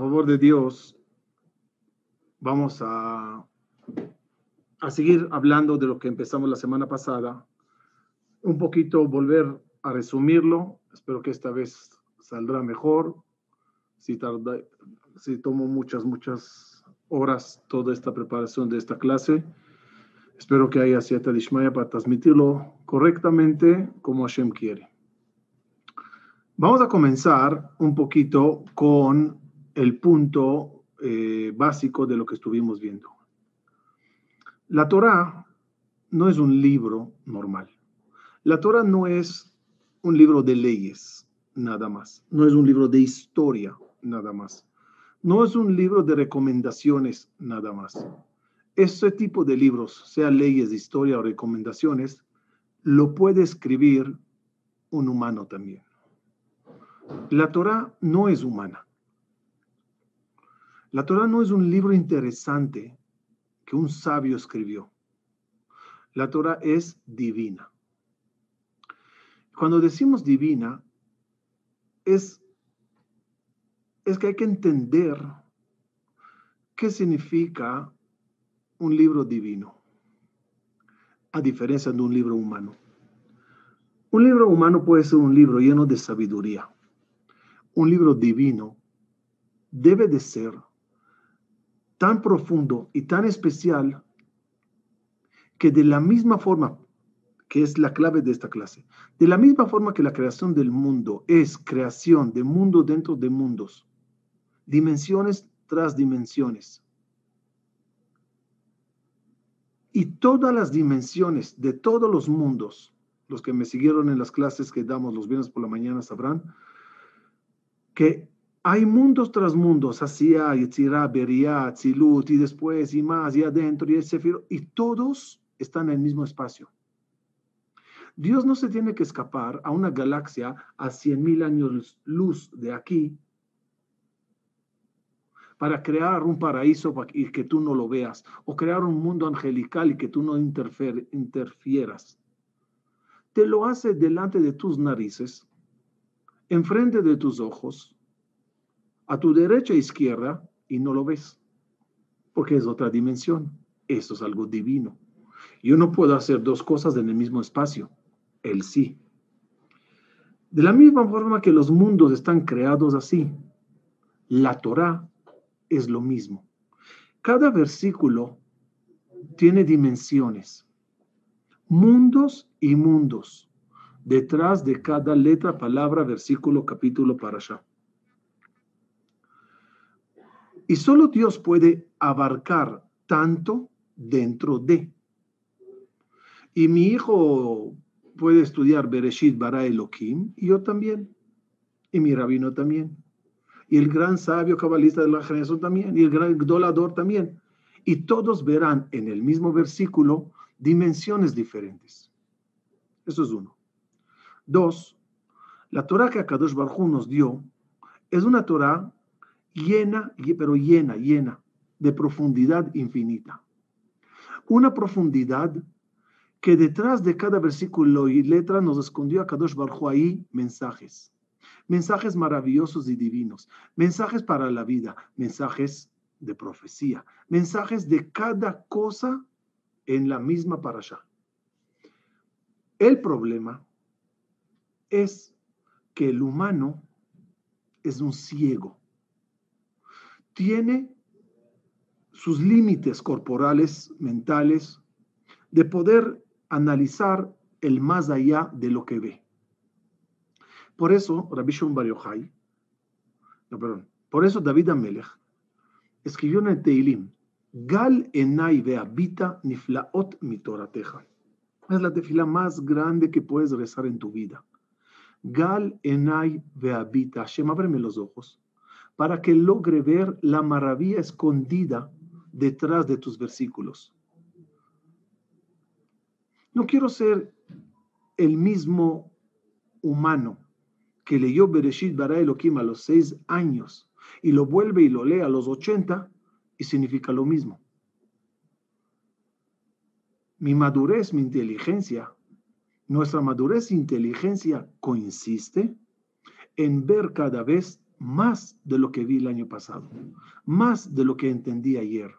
favor de Dios, vamos a, a seguir hablando de lo que empezamos la semana pasada. Un poquito volver a resumirlo. Espero que esta vez saldrá mejor. Si, tarda, si tomo muchas, muchas horas toda esta preparación de esta clase. Espero que haya cierta dismaya para transmitirlo correctamente como Hashem quiere. Vamos a comenzar un poquito con el punto eh, básico de lo que estuvimos viendo. La Torah no es un libro normal. La Torah no es un libro de leyes, nada más. No es un libro de historia, nada más. No es un libro de recomendaciones, nada más. Este tipo de libros, sea leyes, historia o recomendaciones, lo puede escribir un humano también. La Torah no es humana. La Torah no es un libro interesante que un sabio escribió. La Torah es divina. Cuando decimos divina, es, es que hay que entender qué significa un libro divino, a diferencia de un libro humano. Un libro humano puede ser un libro lleno de sabiduría. Un libro divino debe de ser tan profundo y tan especial que de la misma forma, que es la clave de esta clase, de la misma forma que la creación del mundo es creación de mundo dentro de mundos, dimensiones tras dimensiones. Y todas las dimensiones de todos los mundos, los que me siguieron en las clases que damos los viernes por la mañana sabrán, que hay mundos tras mundos, Asia, Yetzirah, Beria, Tzilut, y después, y más, y adentro, y el Sefiro, y todos están en el mismo espacio. Dios no se tiene que escapar a una galaxia a 100 mil años luz de aquí para crear un paraíso y que tú no lo veas, o crear un mundo angelical y que tú no interfieras. Te lo hace delante de tus narices, enfrente de tus ojos, a tu derecha e izquierda y no lo ves, porque es otra dimensión. Eso es algo divino. Yo no puedo hacer dos cosas en el mismo espacio. Él sí. De la misma forma que los mundos están creados así, la Torah es lo mismo. Cada versículo tiene dimensiones, mundos y mundos, detrás de cada letra, palabra, versículo, capítulo, para allá. Y solo Dios puede abarcar tanto dentro de. Y mi hijo puede estudiar Bereshit Bara Elohim, y yo también. Y mi rabino también. Y el gran sabio cabalista de la generación también. Y el gran dolador también. Y todos verán en el mismo versículo dimensiones diferentes. Eso es uno. Dos, la Torah que Akadosh Baruj nos dio es una Torah llena, pero llena, llena de profundidad infinita. Una profundidad que detrás de cada versículo y letra nos escondió a Kadosh Baruj ahí mensajes. Mensajes maravillosos y divinos, mensajes para la vida, mensajes de profecía, mensajes de cada cosa en la misma parasha. El problema es que el humano es un ciego tiene sus límites corporales, mentales, de poder analizar el más allá de lo que ve. Por eso, Rabbi Shimon no, perdón, por eso David Amelech escribió en el Teilim, Gal enai veabita niflaot mitorateja. Es la tefila más grande que puedes rezar en tu vida. Gal enai veabita. Hashem, ábreme los ojos para que logre ver la maravilla escondida detrás de tus versículos. No quiero ser el mismo humano que leyó Bereshit Bara Elohim a los seis años y lo vuelve y lo lee a los ochenta y significa lo mismo. Mi madurez, mi inteligencia, nuestra madurez e inteligencia coincide en ver cada vez más de lo que vi el año pasado, más de lo que entendí ayer.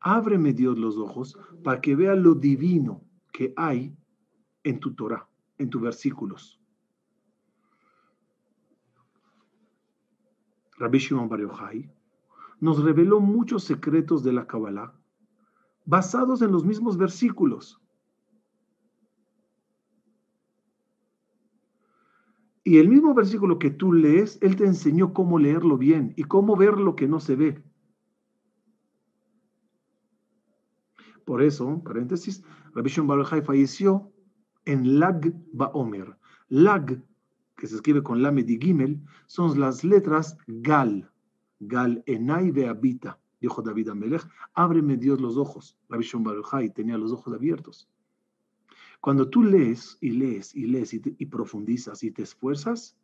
Ábreme Dios los ojos para que vea lo divino que hay en tu Torah, en tus versículos. Rabbi Shimon Bar nos reveló muchos secretos de la Kabbalah basados en los mismos versículos. Y el mismo versículo que tú lees, Él te enseñó cómo leerlo bien y cómo ver lo que no se ve. Por eso, paréntesis, Rabbi Shimon Bar falleció en Lag Baomer. Lag, que se escribe con Lamed y Gimel, son las letras Gal. Gal Enai Habita, dijo David Amelech, ábreme Dios los ojos. Rabbi Shimon Bar tenía los ojos abiertos. Cuando tú lees y lees y lees y, profundizas y te esfuerzas,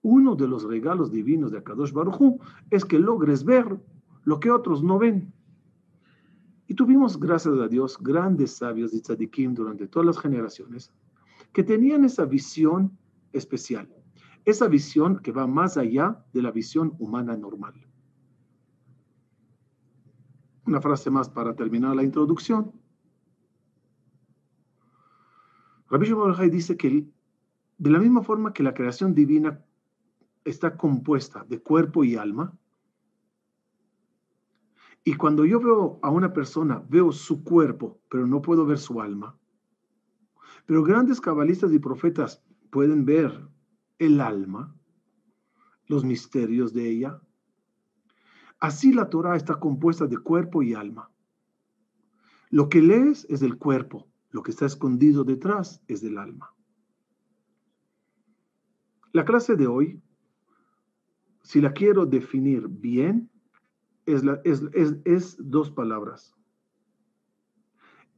uno de los regalos divinos de Akadosh Baruj es que logres ver lo que otros no ven. Y tuvimos, gracias a Dios, grandes sabios de tzadikim durante todas las generaciones que tenían esa visión especial, esa visión que va más allá de la visión humana normal. Una frase más para terminar la introducción. Rabbi Shimon dice que de la misma forma que la creación divina está compuesta de cuerpo y alma, y cuando yo veo a una persona, veo su cuerpo, pero no puedo ver su alma. Pero grandes cabalistas y profetas pueden ver el alma, los misterios de ella. Así la Torah está compuesta de cuerpo y alma. Lo que lees es del cuerpo, lo que está escondido detrás es del alma. La clase de hoy, si la quiero definir bien, es, dos palabras.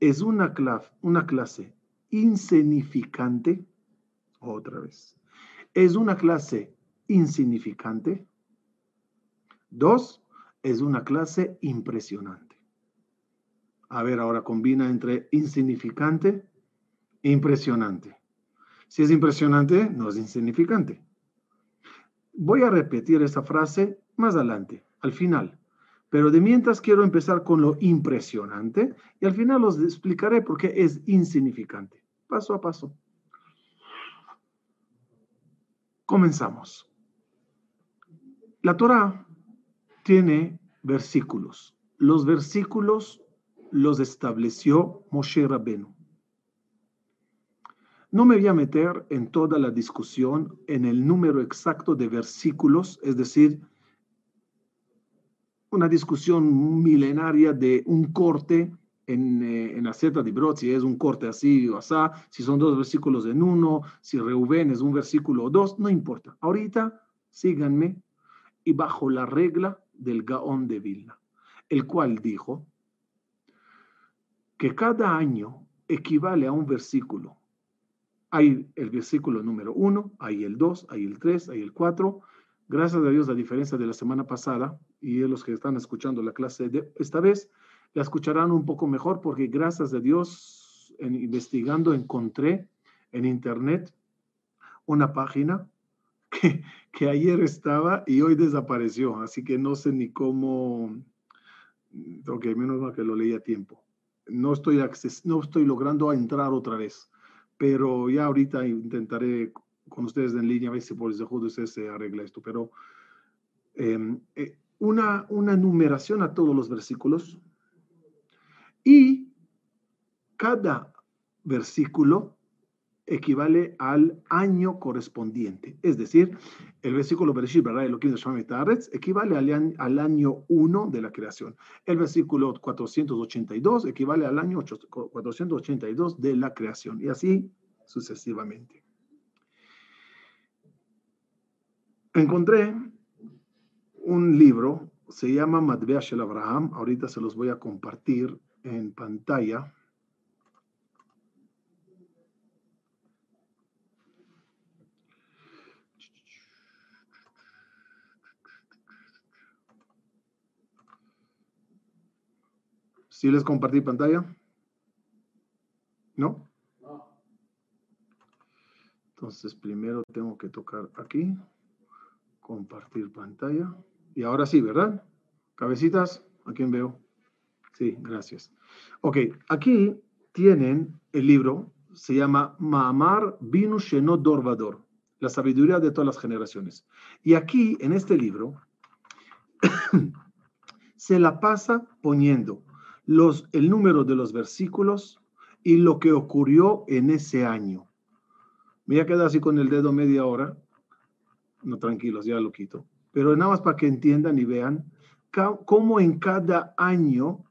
Es una clase insignificante, otra vez. Es una clase insignificante. Dos, es una clase impresionante. A ver, ahora combina entre insignificante e impresionante. Si es impresionante, no es insignificante. Voy a repetir esta frase más adelante, al final. Pero de mientras quiero empezar con lo impresionante y al final os explicaré por qué es insignificante. Paso a paso. Comenzamos. La Torah tiene versículos. Los versículos los estableció Moshe Rabenu. No me voy a meter en toda la discusión en el número exacto de versículos, es decir, una discusión milenaria de un corte en, eh, en de Brot, si es un corte así o así, si son dos versículos en uno, si Reuben es un versículo o dos, no importa. Ahorita síganme y bajo la regla del Gaón de Vilna, el cual dijo, que cada año equivale a un versículo. Hay el versículo número uno, hay el dos, hay el tres, hay el cuatro. Gracias a Dios, a diferencia de la semana pasada, y los que están escuchando la clase de esta vez, la escucharán un poco mejor porque gracias a Dios, en investigando, encontré en internet una página que, que ayer estaba y hoy desapareció, así que no sé ni cómo, ok, menos mal que lo leí a tiempo no estoy, no estoy logrando entrar otra vez, pero ya ahorita intentaré con ustedes en línea ver si por el ustedes se arregla esto, pero em, eh, una, una numeración a todos los versículos y cada versículo equivale al año correspondiente. Es decir, el versículo Bereshit, ¿verdad? equivale al, al año 1 de la creación. El versículo 482 equivale al año 482 de la creación. Y así sucesivamente. Encontré un libro, se llama Madbea Shel Abraham. Ahorita se los voy a compartir en pantalla. ¿Sí les compartí pantalla? ¿No? Entonces primero tengo que tocar aquí. compartir pantalla. Y ahora sí, ¿verdad? Cabecitas, ¿a quién veo? Sí, gracias. Ok, aquí tienen el libro, se llama Maamar Binu Shenot Dorvador, la sabiduría de todas las generaciones. Y aquí, en este libro, se la pasa poniendo los, el número de los versículos y lo que ocurrió en ese año. Me voy a quedar así con el dedo media hora. No, tranquilos, ya lo quito. Pero nada más para que entiendan y vean cómo en cada año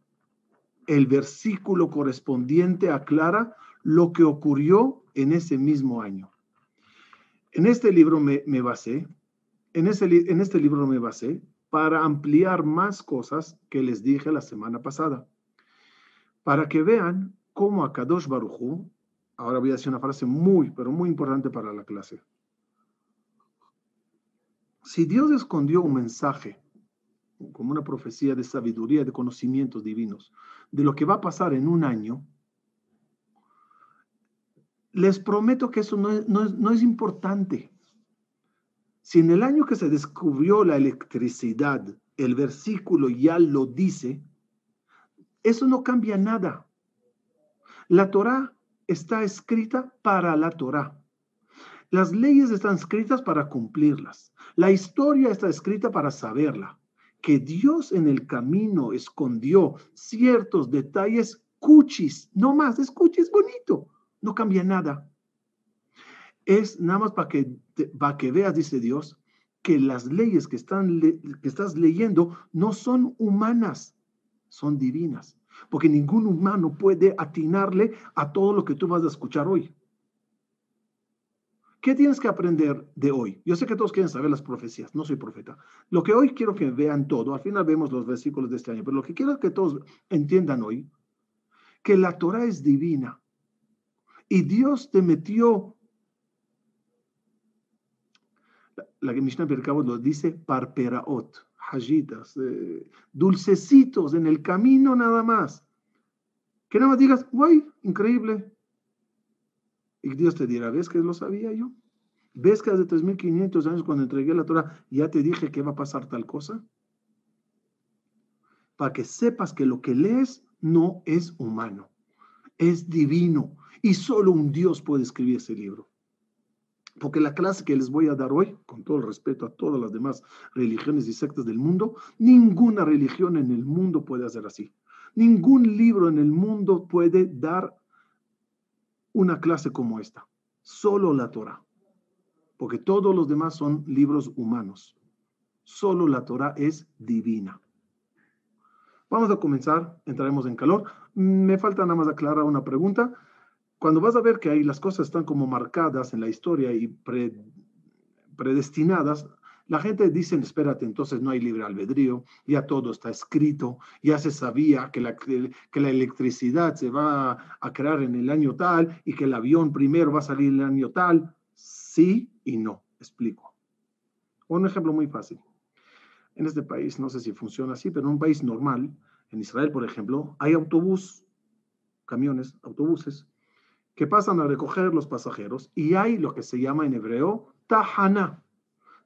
el versículo correspondiente aclara lo que ocurrió en ese mismo año. En este libro me, me basé, en, ese, en este libro me basé para ampliar más cosas que les dije la semana pasada, para que vean cómo a Kadosh Baruchu, ahora voy a decir una frase muy, pero muy importante para la clase. Si Dios escondió un mensaje, como una profecía de sabiduría, de conocimientos divinos, de lo que va a pasar en un año, les prometo que eso no es, no es, importante. Si en el año que se descubrió la electricidad, el versículo ya lo dice, eso no cambia nada. La Torah está escrita para la Torah. Las leyes están escritas para cumplirlas. La historia está escrita para saberla. Que Dios en el camino escondió ciertos detalles cuchis, no más, es cuchis bonito, no cambia nada. Es nada más para que, que veas, dice Dios, que las leyes que, están, que estás leyendo no son humanas, son divinas porque ningún humano puede atinarle a todo lo que tú vas a escuchar hoy. ¿Qué tienes que aprender de hoy? Yo sé que todos quieren saber las profecías, no soy profeta. Lo que hoy quiero que vean todo, al final vemos los versículos de este año, pero lo que quiero que todos entiendan hoy, que la Torah es divina y Dios te metió, la Mishnah Percabo lo dice, parperaot, eh, dulcecitos en el camino nada más. Que nada más digas, guay, increíble. Y Dios te dirá, ¿ves que lo sabía yo? ¿Ves que hace 3.500 años cuando entregué la Torah ya te dije que va a pasar tal cosa? Para que sepas que lo que lees no es humano, es divino. Y solo un Dios puede escribir ese libro. Porque la clase que les voy a dar hoy, con todo el respeto a todas las demás religiones y sectas del mundo, ninguna religión en el mundo puede hacer así. Ningún libro en el mundo puede dar una clase como esta. Solo la Torah. Porque todos los demás son libros humanos. Solo la Torah es divina. Vamos a comenzar, entraremos en calor. Me falta nada más aclarar una pregunta. Cuando vas a ver que ahí las cosas están como marcadas en la historia y predestinadas, la gente dice, espérate, entonces no hay libre albedrío, ya todo está escrito, ya se sabía que la, que la electricidad se va a crear en el año tal y que el avión primero va a salir en el año tal. Sí y no, explico. Un ejemplo muy fácil. En este país, no sé si funciona así, pero en un país normal, en Israel, por ejemplo, hay autobús, camiones, autobuses, que pasan a recoger los pasajeros y hay lo que se llama en hebreo Tahana.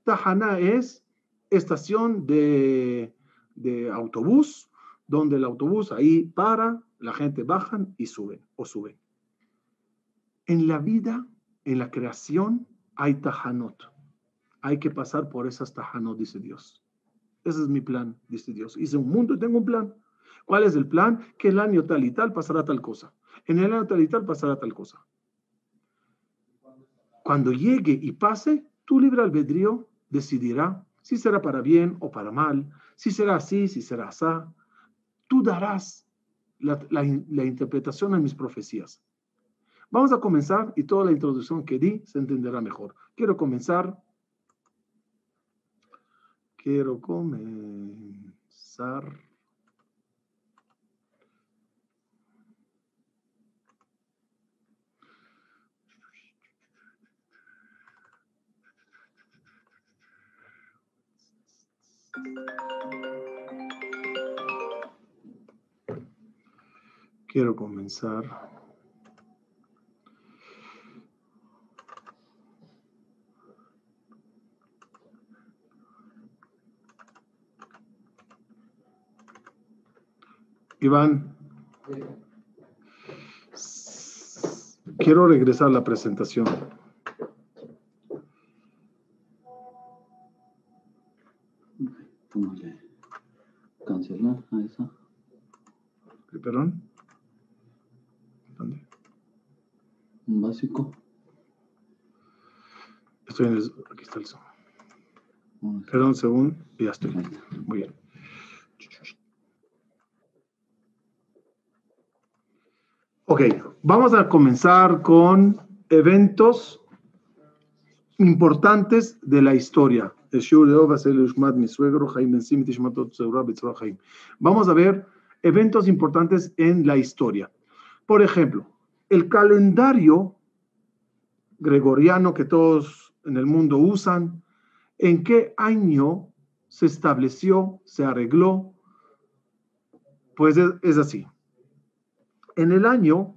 Tahana es estación de, autobús, donde el autobús ahí para, la gente bajan y suben o suben. En la vida, en la creación, hay Tahanot. Hay que pasar por esas Tahanot, dice Dios. Ese es mi plan, dice Dios. Hice un mundo y tengo un plan. ¿Cuál es el plan? Que el año tal y tal pasará tal cosa en el año tal y tal pasará tal cosa. Cuando llegue y pase, tu libre albedrío decidirá si será para bien o para mal, si será así, si será así. Tú darás la, la interpretación a mis profecías. Vamos a comenzar y toda la introducción que di se entenderá mejor. Quiero comenzar. Quiero comenzar. Quiero comenzar Iván, quiero regresar a la presentación. Cancelar a esa. ¿Perdón? ¿Dónde? Un básico. Estoy en el. Aquí está el Zoom. Perdón, según. Ya estoy. Muy bien. Ok, vamos a comenzar con eventos importantes de la historia. Vamos a ver eventos importantes en la historia. Por ejemplo, el calendario gregoriano que todos en el mundo usan, ¿en qué año se estableció, se arregló? Pues es, así en el año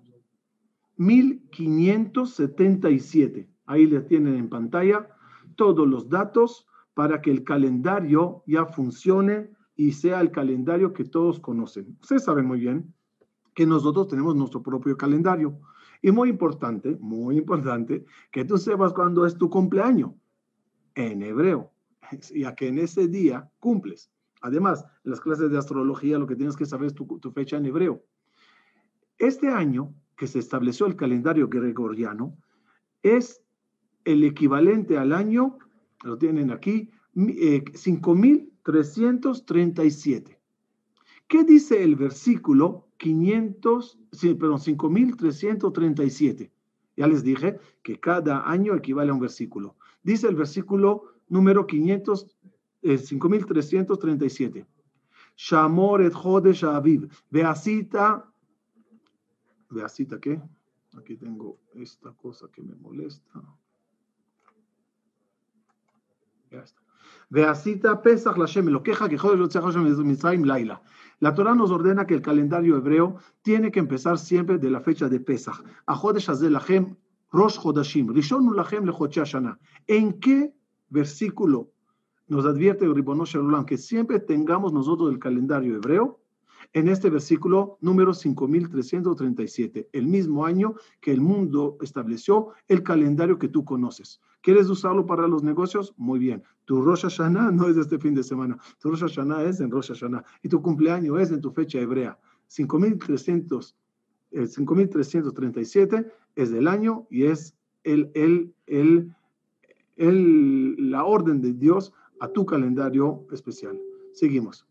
1577. Ahí le tienen en pantalla todos los datos para que el calendario ya funcione y sea el calendario que todos conocen. Ustedes saben muy bien que nosotros tenemos nuestro propio calendario. Y muy importante, muy importante, que tú sepas cuándo es tu cumpleaños en hebreo, ya que en ese día cumples. Además, en las clases de astrología lo que tienes que saber es tu, tu fecha en hebreo. Este año que se estableció el calendario gregoriano es el equivalente al año, lo tienen aquí, 5337. Eh, ¿Qué dice el versículo 500, sí, perdón, 5337? Ya les dije que cada año equivale a un versículo. Dice el versículo número 500, 5337. Eh, Shamor et Chodesh Aviv, Beasita cita qué? Aquí tengo esta cosa que me molesta. Ya está. Veasita Pesach Lashem, lo queja que Laila. La Torah nos ordena que el calendario hebreo tiene que empezar siempre de la fecha de Pesach. ¿En qué versículo nos advierte Ribonosh que siempre tengamos nosotros el calendario hebreo? En este versículo número 5337, el mismo año que el mundo estableció el calendario que tú conoces. ¿Quieres usarlo para los negocios? Muy bien. Tu Rosh Hashanah no es este fin de semana. Tu Rosh Hashanah es en Rosh Hashanah. Y tu cumpleaños es en tu fecha hebrea. 5300, 5337 es del año y es el, el, el, el, la orden de Dios a tu calendario especial. Seguimos.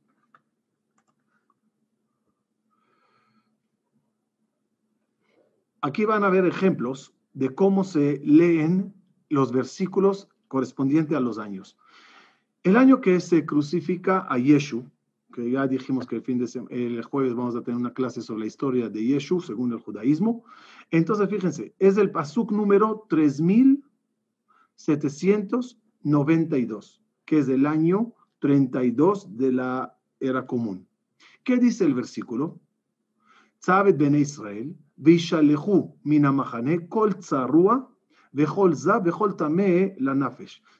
Aquí van a ver ejemplos de cómo se leen los versículos correspondientes a los años. El año que se crucifica a Yeshu, que ya dijimos que el, fin de el jueves vamos a tener una clase sobre la historia de Yeshu según el judaísmo. Entonces, fíjense, es el pasuk número 3792, que es del año 32 de la era común. ¿Qué dice el versículo? Sabed ben Israel,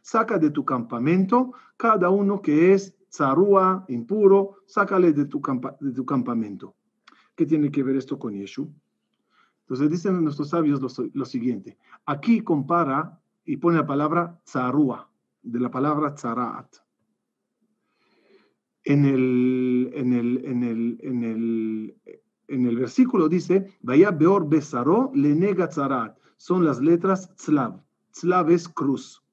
Saca de tu campamento cada uno que es tzarúa, impuro, sácale de tu, campamento. ¿Qué tiene que ver esto con Yeshu? Entonces dicen nuestros sabios lo, siguiente. Aquí compara y pone la palabra tzarúa, de la palabra tzaraat. En el, en el, en el, en el, en el versículo dice, Vaya Beor Besaro le nega Son las letras Tzlav. Tzlav es cruz.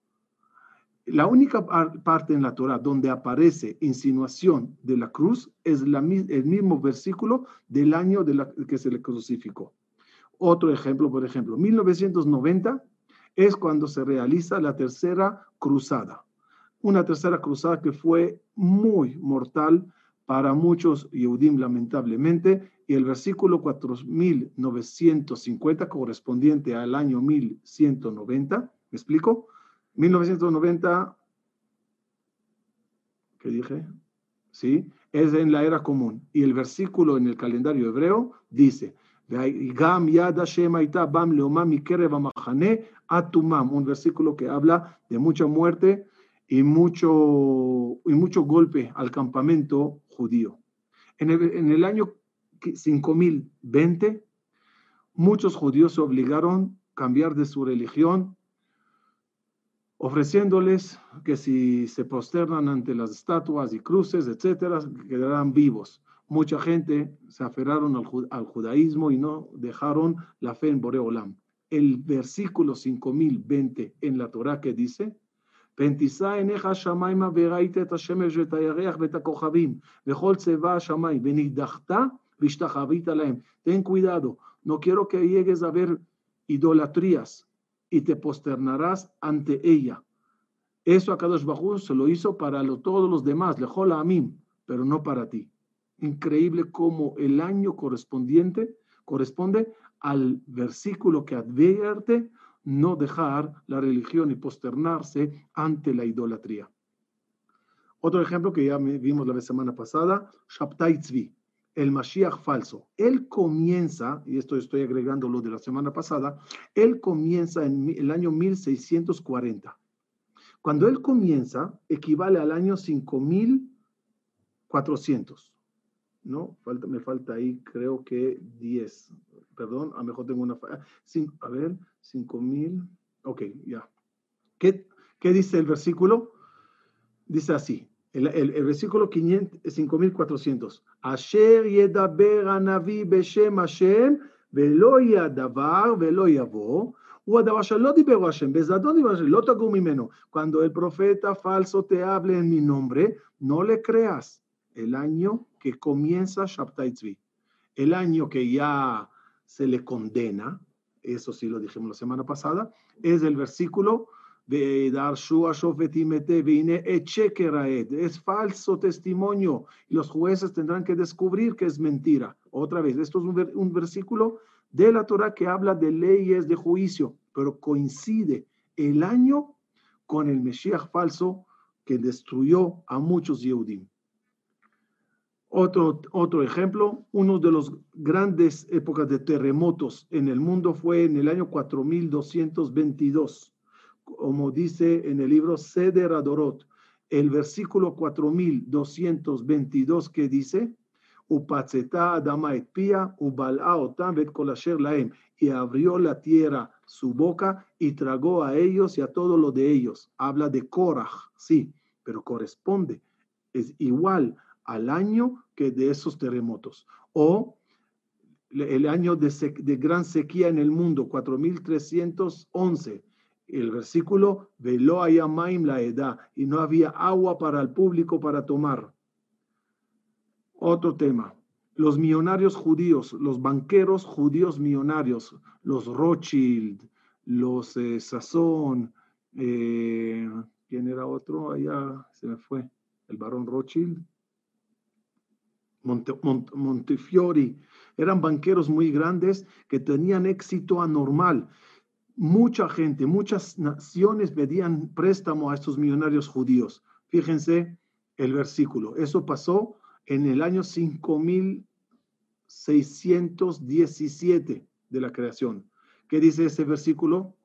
La única parte en la Torah donde aparece insinuación de la cruz es el mismo versículo del año de la, que se le crucificó. Otro ejemplo, por ejemplo, 1990 es cuando se realiza la tercera cruzada. Una tercera cruzada que fue muy mortal para muchos Yehudim, lamentablemente, y el versículo 4950 correspondiente al año 1190, ¿me explico? 1990, ¿qué dije? ¿Sí? Es en la era común. Y el versículo en el calendario hebreo dice, un versículo que habla de mucha muerte y mucho, y mucho golpe al campamento judío. En el, en el año 5020, muchos judíos se obligaron a cambiar de su religión, ofreciéndoles que si se posternan ante las estatuas y cruces, etcétera, quedarán vivos. Mucha gente se aferraron al, judaísmo y no dejaron la fe en Boreolam. El versículo 5020 en la Torah que dice, ten cuidado, no quiero que llegues a ver idolatrías y te posternarás ante ella. Eso a Kadosh Bajú se lo hizo para todos los demás, a mí, pero no para ti. Increíble cómo el año correspondiente corresponde al versículo que advierte no dejar la religión y posternarse ante la idolatría. Otro ejemplo que ya vimos la semana pasada, Shabtai Tzvi, el Mashiach falso. Él comienza, y esto estoy agregando lo de la semana pasada, él comienza en el año 1640. Cuando él comienza, equivale al año 5400. ¿No? Falta, me falta ahí, creo que 10. Perdón, a mejor tengo una falla. A ver, 5000. Ok, ya. ¿Qué, ¿Qué dice el versículo? Dice así: el, el, el versículo 5400. Asher yedaber anavi beshem Hashem, velo yadavar, velo yavo. Cuando el profeta falso te hable en mi nombre, no le creas. El año que comienza Shabtai el año que ya se le condena, eso sí lo dijimos la semana pasada, es el versículo es falso testimonio. Y los jueces tendrán que descubrir que es mentira. Otra vez, esto es un, versículo de la Torah que habla de leyes de juicio, pero coincide el año con el Mesías falso que destruyó a muchos Yehudim. Otro, otro ejemplo, uno de los grandes épocas de terremotos en el mundo fue en el año 4222 como dice en el libro Seder Adorot, el versículo 4222 que dice, y abrió la tierra su boca y tragó a ellos y a todo lo de ellos. Habla de Korach, sí, pero corresponde, es igual al año que de esos terremotos. O el año de, gran sequía en el mundo, 4311 el versículo, veló maim la edad, y no había agua para el público para tomar. Otro tema, los millonarios judíos, los banqueros judíos millonarios, los Rothschild, los eh, Sazón, eh, ¿quién era otro? Allá se me fue, el barón Rothschild. Montefiori, eran banqueros muy grandes que tenían éxito anormal mucha gente, muchas naciones pedían préstamo a estos millonarios judíos. Fíjense el versículo. Eso pasó en el año 5617 de la creación. ¿Qué dice ese versículo?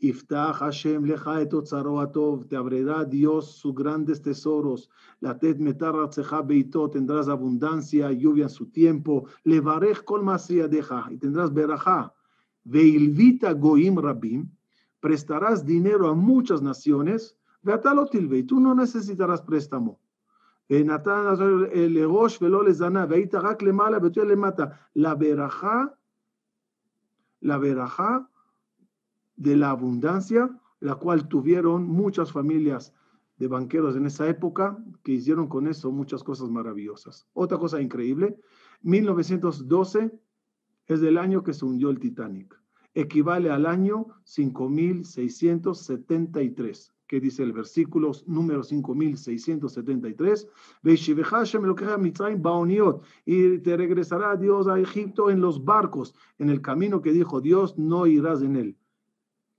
Iftah Hashem lecha et te abrirá Dios sus grandes tesoros. La tet metarratzeja beito, tendrás abundancia, lluvia en su tiempo. Levarej kol deja, y tendrás berajá Veilvita goim rabim, prestarás dinero a muchas naciones, y tú no necesitarás préstamo. La verajá, la verajá de la abundancia, la cual tuvieron muchas familias de banqueros en esa época que hicieron con eso muchas cosas maravillosas. Otra cosa increíble, 1912 es el año que se hundió el Titanic. Equivale al año 5673, que dice el versículo número 5673, y te regresará Dios a Egipto en los barcos, en el camino que dijo Dios, no irás en él.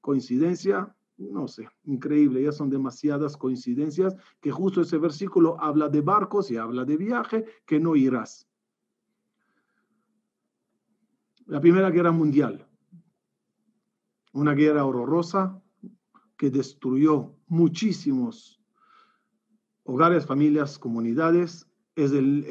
¿Coincidencia? No sé, increíble, ya son demasiadas coincidencias que justo ese versículo habla de barcos y habla de viaje, que no irás la Primera Guerra Mundial, una guerra horrorosa que destruyó muchísimos hogares, familias, comunidades. Es el,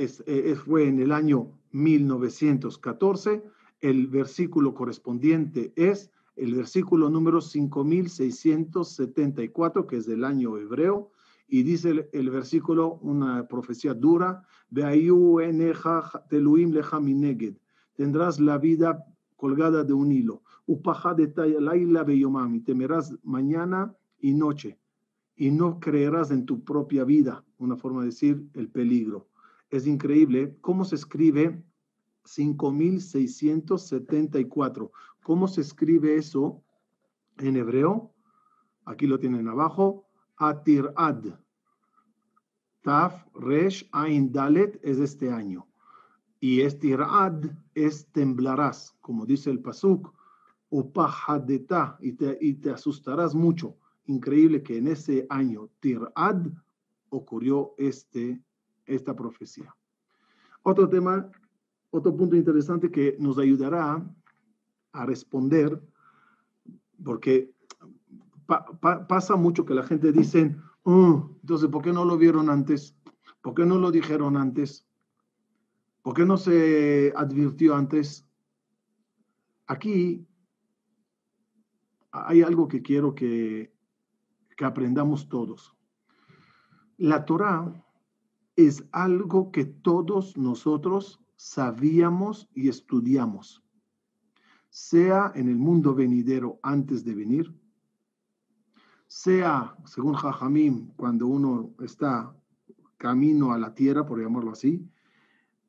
fue en el año 1914. El versículo correspondiente es el versículo número 5674, que es del año hebreo, y dice el, versículo, una profecía dura, tendrás la vida colgada de un hilo, temerás mañana y noche, y no creerás en tu propia vida, una forma de decir el peligro. Es increíble cómo se escribe 5674. ¿Cómo se escribe eso en hebreo? Aquí lo tienen abajo. Atirad. Taf, Resh, Ain, Dalet es este año. Y Estirad es temblarás, como dice el Pasuk. Upahadeta, y te, y te asustarás mucho. Increíble que en ese año, Tirad, ocurrió este, esta profecía. Otro tema, otro punto interesante que nos ayudará a responder, porque pasa mucho que la gente dice, oh, entonces, ¿por qué no lo vieron antes? ¿Por qué no lo dijeron antes? ¿Por qué no se advirtió antes? Aquí hay algo que quiero que, que aprendamos todos. La Torah es algo que todos nosotros sabíamos y estudiamos, sea en el mundo venidero antes de venir, sea, según Jajamim, cuando uno está camino a la tierra, por llamarlo así,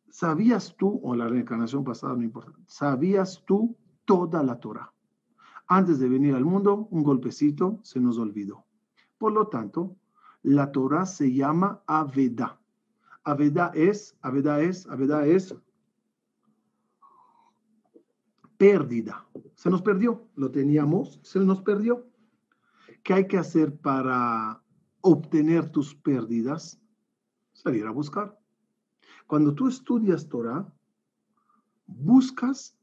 ¿sabías tú, o la reencarnación pasada, no importa, sabías tú toda la Torah? Antes de venir al mundo, un golpecito se nos olvidó. Por lo tanto, la Torah se llama Aveda. Aveda es, Aveda es, Aveda es pérdida. Se nos perdió, lo teníamos, se nos perdió. ¿Qué hay que hacer para obtener tus pérdidas? Salir a buscar. Cuando tú estudias Torah, buscas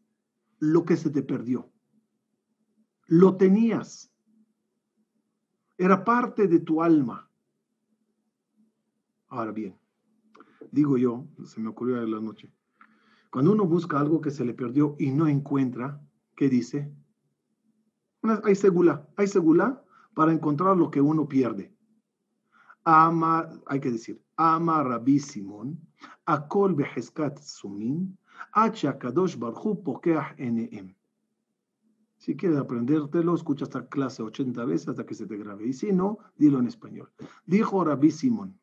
lo que se te perdió. Lo tenías. Era parte de tu alma. Ahora bien, digo yo, se me ocurrió en la noche, cuando uno busca algo que se le perdió y no encuentra, ¿qué dice? hay segula, hay segula para encontrar lo que uno pierde. Ama, hay que decir, ama Rabbi Simón, akol beheskat sumin, kadosh barhu pokeach enem. Si quieres aprendértelo, escucha esta clase 80 veces hasta que se te grabe. Y si no, dilo en español. Dijo Rabbi Simón,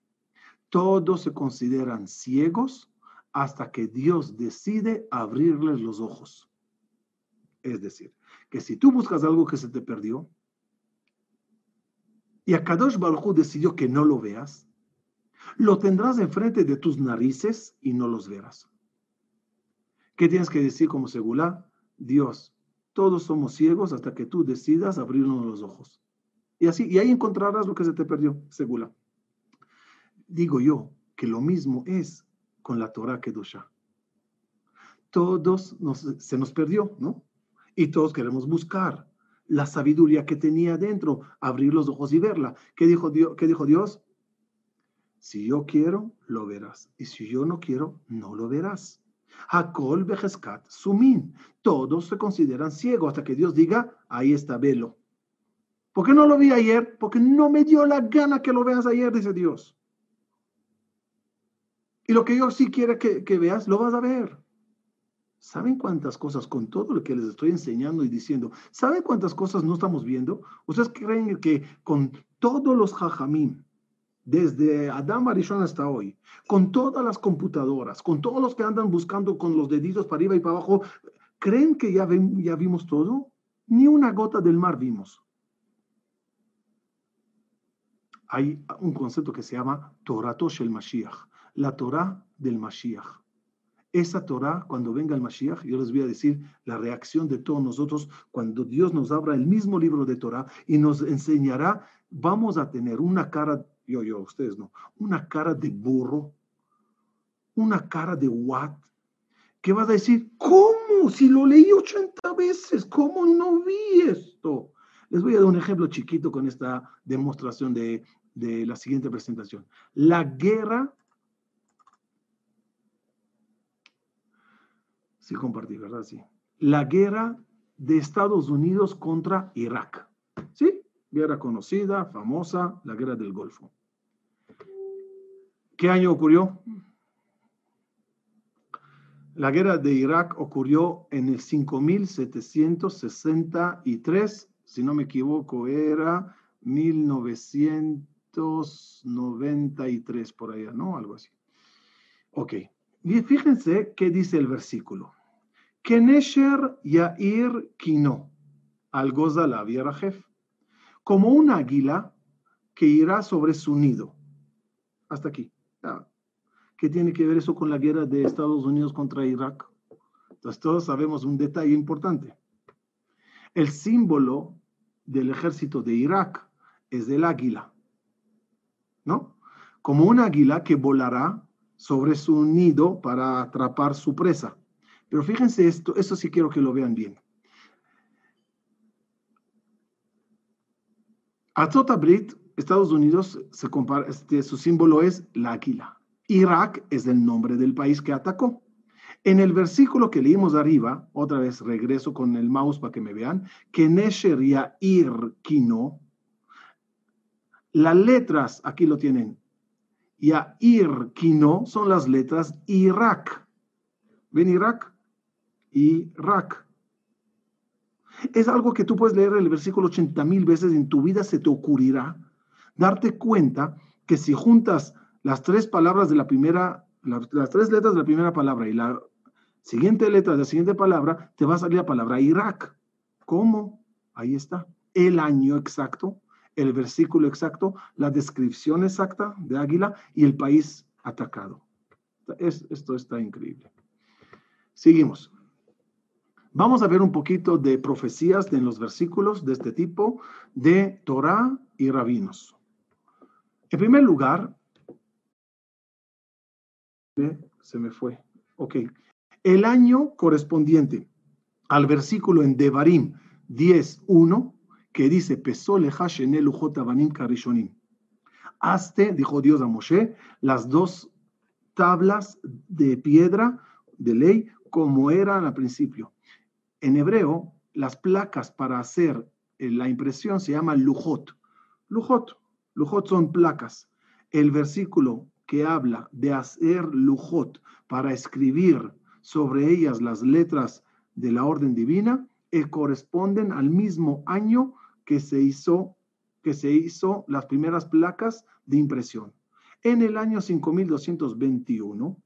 todos se consideran ciegos hasta que Dios decide abrirles los ojos. Es decir, que si tú buscas algo que se te perdió y Akadosh Baruj decidió que no lo veas, lo tendrás enfrente de tus narices y no los verás. ¿Qué tienes que decir como segula? Dios, todos somos ciegos hasta que tú decidas abrirnos los ojos. Y así, y ahí encontrarás lo que se te perdió, segula digo yo que lo mismo es con la Torah Kedusha. Todos se nos perdió, ¿no? Y todos queremos buscar la sabiduría que tenía dentro, abrir los ojos y verla. ¿Qué dijo Dios? ¿Qué dijo Dios? Si yo quiero, lo verás. Y si yo no quiero, no lo verás. Hakol Bejeskat Sumin. Todos se consideran ciegos hasta que Dios diga, ahí está, velo. ¿Por qué no lo vi ayer? Porque no me dio la gana que lo veas ayer, dice Dios. Y lo que yo sí quiero que, veas, lo vas a ver. ¿Saben cuántas cosas, con todo lo que les estoy enseñando y diciendo, ¿saben cuántas cosas no estamos viendo? ¿Ustedes creen que con todos los jajamín, desde Adam Arishon hasta hoy, con todas las computadoras, con todos los que andan buscando con los deditos para arriba y para abajo, ¿creen que ya, ya vimos todo? Ni una gota del mar vimos. Hay un concepto que se llama Toratosh el Mashiach la Torah del Mashiach. Esa Torah, cuando venga el Mashiach, yo les voy a decir la reacción de todos nosotros cuando Dios nos abra el mismo libro de Torah y nos enseñará, vamos a tener una cara, yo, yo, ustedes no, una cara de burro, una cara de what, que vas a decir, ¿cómo? Si lo leí 80 veces, ¿cómo no vi esto? Les voy a dar un ejemplo chiquito con esta demostración de, de la siguiente presentación. La guerra Sí, compartí, ¿verdad? Sí. La guerra de Estados Unidos contra Irak. ¿Sí? Guerra conocida, famosa, la guerra del Golfo. ¿Qué año ocurrió? La guerra de Irak ocurrió en el 5763, si no me equivoco, era 1993 por allá, ¿no? Algo así. Ok. Y fíjense qué dice el versículo. Kenesher Yair Kino, al la Jef, como un águila que irá sobre su nido. Hasta aquí. ¿Qué tiene que ver eso con la guerra de Estados Unidos contra Irak? Entonces todos sabemos un detalle importante. El símbolo del ejército de Irak es el águila, ¿no? Como un águila que volará sobre su nido para atrapar su presa. Pero fíjense esto, eso sí quiero que lo vean bien. Brit, Estados Unidos, este, su símbolo es la águila. Irak es el nombre del país que atacó. En el versículo que leímos arriba, otra vez regreso con el mouse para que me vean, que Nesher Ir Kino, las letras, aquí lo tienen, Ir Kino son las letras Irak. ¿Ven Irak? Irak. Es algo que tú puedes leer el versículo 80 mil veces en tu vida, se te ocurrirá darte cuenta que si juntas las tres palabras de la primera, las, tres letras de la primera palabra y la siguiente letra de la siguiente palabra, te va a salir la palabra Irak. ¿Cómo? Ahí está. El año exacto, el versículo exacto, la descripción exacta de águila y el país atacado. esto está increíble. Seguimos. Vamos a ver un poquito de profecías en los versículos de este tipo de Torah y rabinos. En primer lugar, se me fue. Ok. El año correspondiente al versículo en Devarim 10.1 que dice, Pesole Karishonim. Hazte, dijo Dios a Moshe, las dos tablas de piedra de ley como eran al principio. En hebreo, las placas para hacer eh, la impresión se llaman lujot. Lujot, lujot son placas. El versículo que habla de hacer lujot para escribir sobre ellas las letras de la orden divina, eh, corresponden al mismo año que se hizo que se hizo las primeras placas de impresión. En el año 5221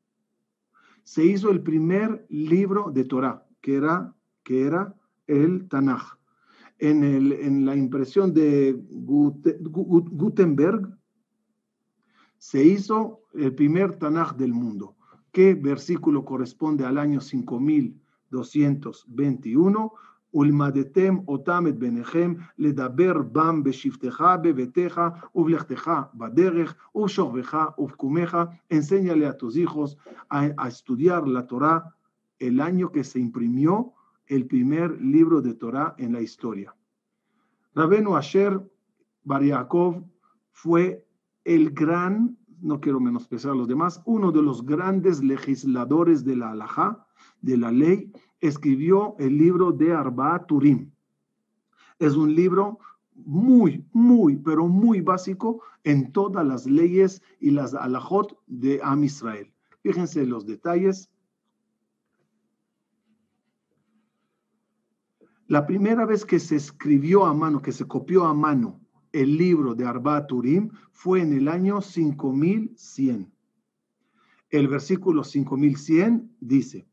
se hizo el primer libro de Torah, que era, que era el Tanaj. En, el, en la impresión de Gutenberg, se hizo el primer Tanaj del mundo. ¿Qué versículo corresponde al año 5221? ולמדתם אותם את בניכם, לדבר בם בשבתך, בביתך, ובלכתך בדרך, ובשוכבך ובקומך. Enséñale a tus hijos a, a estudiar la Torah el año que se imprimió el primer libro de Torah en la historia. Rabenu Asher Bar Yaakov fue el gran, no quiero menospreciar a los demás, uno de los grandes legisladores de la halajá, de la ley, escribió el libro de Arba Turim. Es un libro muy, muy, pero muy básico en todas las leyes y las alajot de Am Israel. Fíjense los detalles. La primera vez que se escribió a mano, que se copió a mano el libro de Arba Turim fue en el año 5100. El versículo 5100 dice,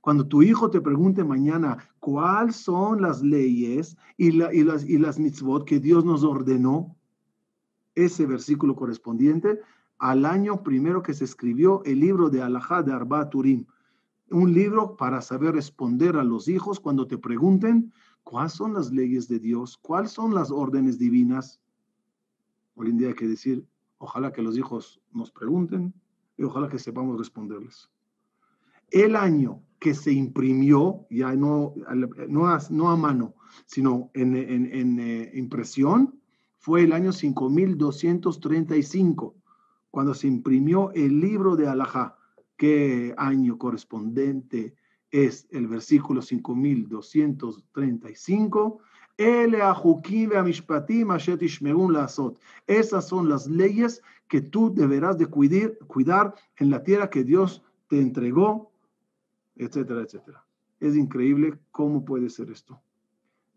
cuando tu hijo te pregunte mañana cuáles son las leyes y, las, y las mitzvot que Dios nos ordenó, ese versículo correspondiente al año primero que se escribió el libro de Alajá de Arba Turim un libro para saber responder a los hijos cuando te pregunten cuáles son las leyes de Dios, cuáles son las órdenes divinas. Hoy en día hay que decir, ojalá que los hijos nos pregunten y ojalá que sepamos responderles. El año que se imprimió, ya no, no, a, no a mano, sino en eh, impresión, fue el año 5235, cuando se imprimió el libro de Alajá, ¿qué año correspondiente es el versículo 5235? Esas son las leyes que tú deberás de cuidar, cuidar en la tierra que Dios te entregó, etcétera, etcétera. Es increíble cómo puede ser esto.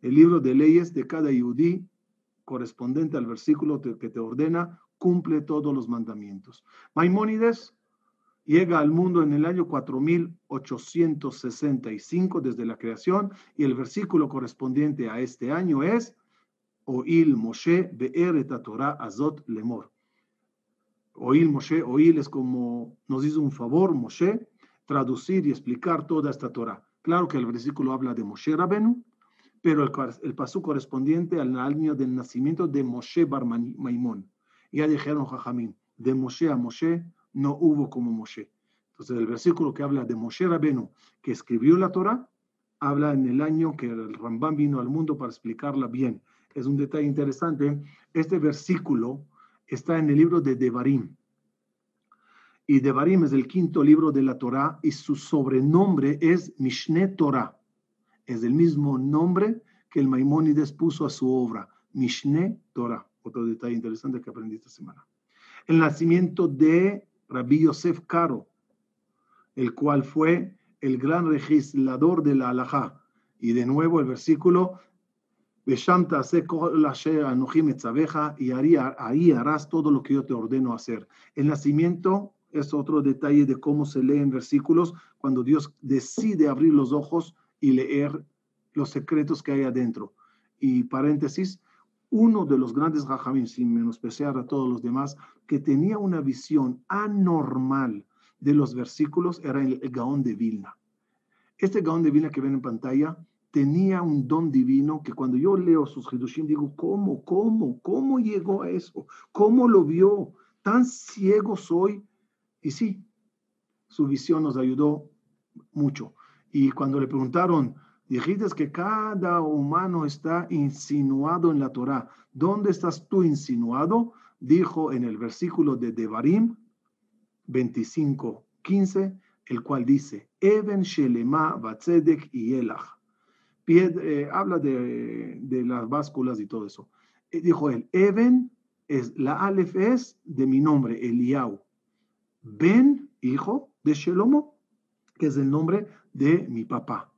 El libro de leyes de cada yudí correspondiente al versículo que te ordena cumple todos los mandamientos. Maimónides llega al mundo en el año 4865 desde la creación y el versículo correspondiente a este año es Oil Moshe Be'eret Torah Azot Lemor. Oil Moshe, oil es como nos hizo un favor Moshe traducir y explicar toda esta Torah. Claro que el versículo habla de Moshe Rabenu, pero el, el pasú correspondiente al año del nacimiento de Moshe Bar Maimón. Ya dijeron Jajamín, de Moshe a Moshe no hubo como Moshe. Entonces el versículo que habla de Moshe Rabenu, que escribió la Torah, habla en el año que el Rambam vino al mundo para explicarla bien. Es un detalle interesante. Este versículo está en el libro de Devarim. Y Devarim es el quinto libro de la Torah y su sobrenombre es Mishne Torah. Es el mismo nombre que el Maimónides puso a su obra, Mishne Torah. Otro detalle interesante que aprendí esta semana. El nacimiento de Rabbi Yosef Caro, el cual fue el gran legislador de la halajá. Y de nuevo el versículo, y ahí harás todo lo que yo te ordeno hacer. El nacimiento es otro detalle de cómo se leen versículos cuando Dios decide abrir los ojos y leer los secretos que hay adentro. Y paréntesis, uno de los grandes Jajamín, sin menospreciar a todos los demás, que tenía una visión anormal de los versículos era el, Gaón de Vilna. Este Gaón de Vilna que ven en pantalla tenía un don divino que cuando yo leo sus Hidushim digo, ¿cómo, cómo, cómo llegó a eso? ¿Cómo lo vio? Tan ciego soy. Y sí, su visión nos ayudó mucho. Y cuando le preguntaron, dijiste que cada humano está insinuado en la Torah. ¿Dónde estás tú insinuado? Dijo en el versículo de Devarim 25, 15, el cual dice, Even Shelema Batzedek y Elach. Eh, habla de, de, las básculas y todo eso. Eh, dijo él, Even es la Aleph es de mi nombre, Eliau. Ben, hijo de Shelomo, que es el nombre de mi papá.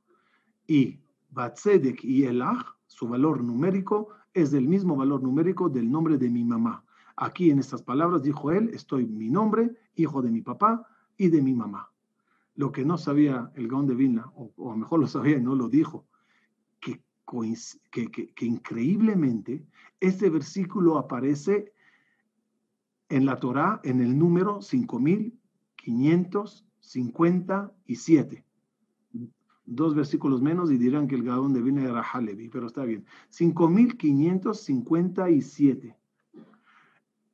Y Batzedek y Elach, su valor numérico, es el mismo valor numérico del nombre de mi mamá. Aquí en estas palabras dijo él, estoy mi nombre, hijo de mi papá y de mi mamá. Lo que no sabía el Gaón de Vilna, o, o, mejor lo sabía y no lo dijo, que, que, que, increíblemente este versículo aparece en la Torá en el número 5557. Dos versículos menos y dirán que el Gaón de Vilna era Halevi, pero está bien. 5557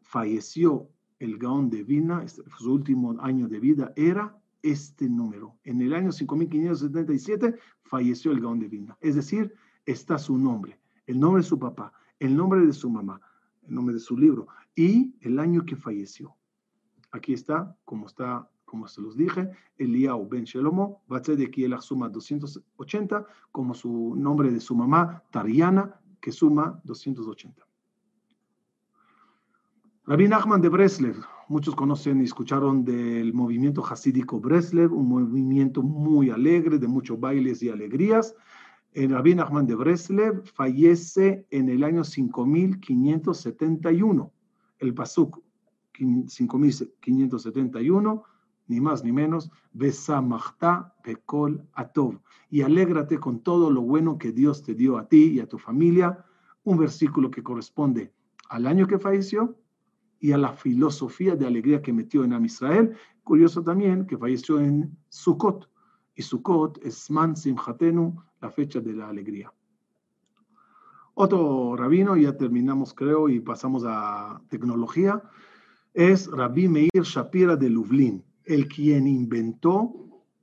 falleció el Gaón de Vina, este, su último año de vida era este número. En el año 5577 falleció el Gaón de Vina. Es decir, está su nombre, el nombre de su papá, el nombre de su mamá, el nombre de su libro y el año que falleció. Aquí está, como está, como se los dije, Eliau Ben Shelomo, de el suma 280, como su nombre de su mamá, Tariana, que suma 280. Rabbi Nachman de Breslev, muchos conocen y escucharon del movimiento hasídico Breslev, un movimiento muy alegre, de muchos bailes y alegrías. El Rabbi Nachman de Breslev fallece en el año 5571. El Pasuk 5571, ni más ni menos, Besamachta Bekol Atov. Y alégrate con todo lo bueno que Dios te dio a ti y a tu familia. Un versículo que corresponde al año que falleció y a la filosofía de alegría que metió en Am Israel. Curioso también que falleció en Sukkot, y Sukkot es Man Simchatenu, la fecha de la alegría. Otro rabino, ya terminamos creo y pasamos a tecnología, es Rabbi Meir Shapira de Lublin, el quien inventó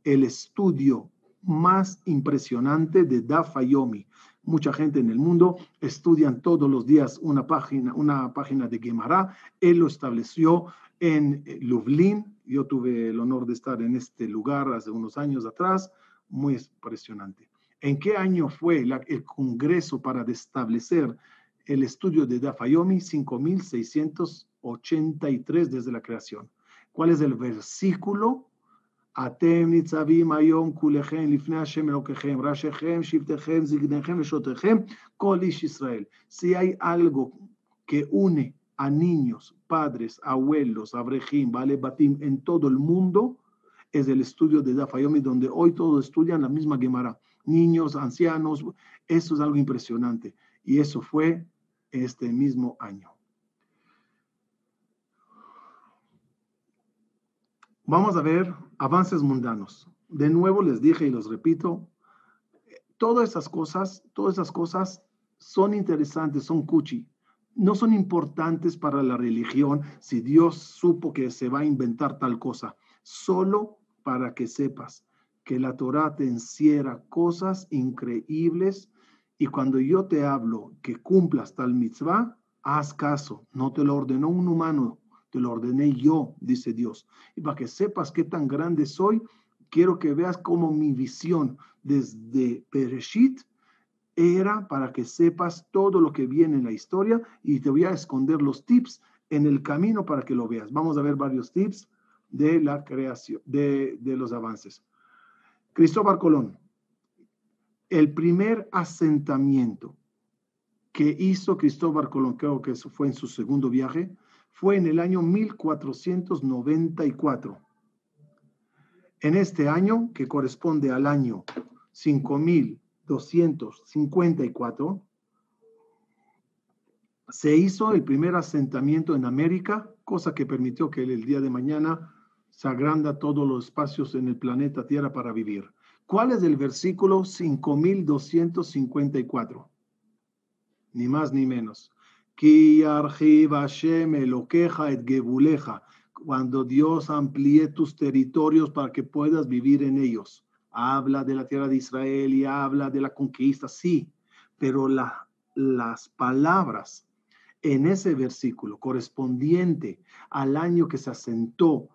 el estudio más impresionante de Dafayomi, Mucha gente en el mundo estudian todos los días una página, una página de Gemara. Él lo estableció en Lublin. Yo tuve el honor de estar en este lugar hace unos años atrás. Muy impresionante. ¿En qué año fue el Congreso para establecer el estudio de Dafayomi? 5683 desde la creación. ¿Cuál es el versículo? Atem nitzavim ayom kulechem lifnei Hashem elokechem, rashechem, shiftechem, zignechem, veshotechem, kol ish Israel. Si hay algo que une a niños, padres, abuelos, abrejim, vale batim en todo el mundo, es el estudio de Dafayomi, donde hoy todos estudian la misma Gemara. Niños, ancianos, eso es algo impresionante. Y eso fue este mismo año. Vamos a ver avances mundanos. De nuevo les dije y los repito, todas esas cosas, todas esas cosas son interesantes, son cuchi. No son importantes para la religión si Dios supo que se va a inventar tal cosa. Solo para que sepas que la Torah te encierra cosas increíbles y cuando yo te hablo que cumplas tal mitzvah, haz caso. No te lo ordenó un humano, te lo ordené yo, dice Dios. Y para que sepas qué tan grande soy, quiero que veas cómo mi visión desde Bereshit era para que sepas todo lo que viene en la historia y te voy a esconder los tips en el camino para que lo veas. Vamos a ver varios tips de la creación, de, de los avances. Cristóbal Colón, el primer asentamiento que hizo Cristóbal Colón, creo que eso fue en su segundo viaje, fue en el año 1494. En este año, que corresponde al año 5254, se hizo el primer asentamiento en América, cosa que permitió que el día de mañana se agranda todos los espacios en el planeta Tierra para vivir. ¿Cuál es el versículo 5254? Ni más ni menos. Cuando Dios amplíe tus territorios para que puedas vivir en ellos. Habla de la tierra de Israel y habla de la conquista, sí, pero las palabras en ese versículo correspondiente al año que se asentó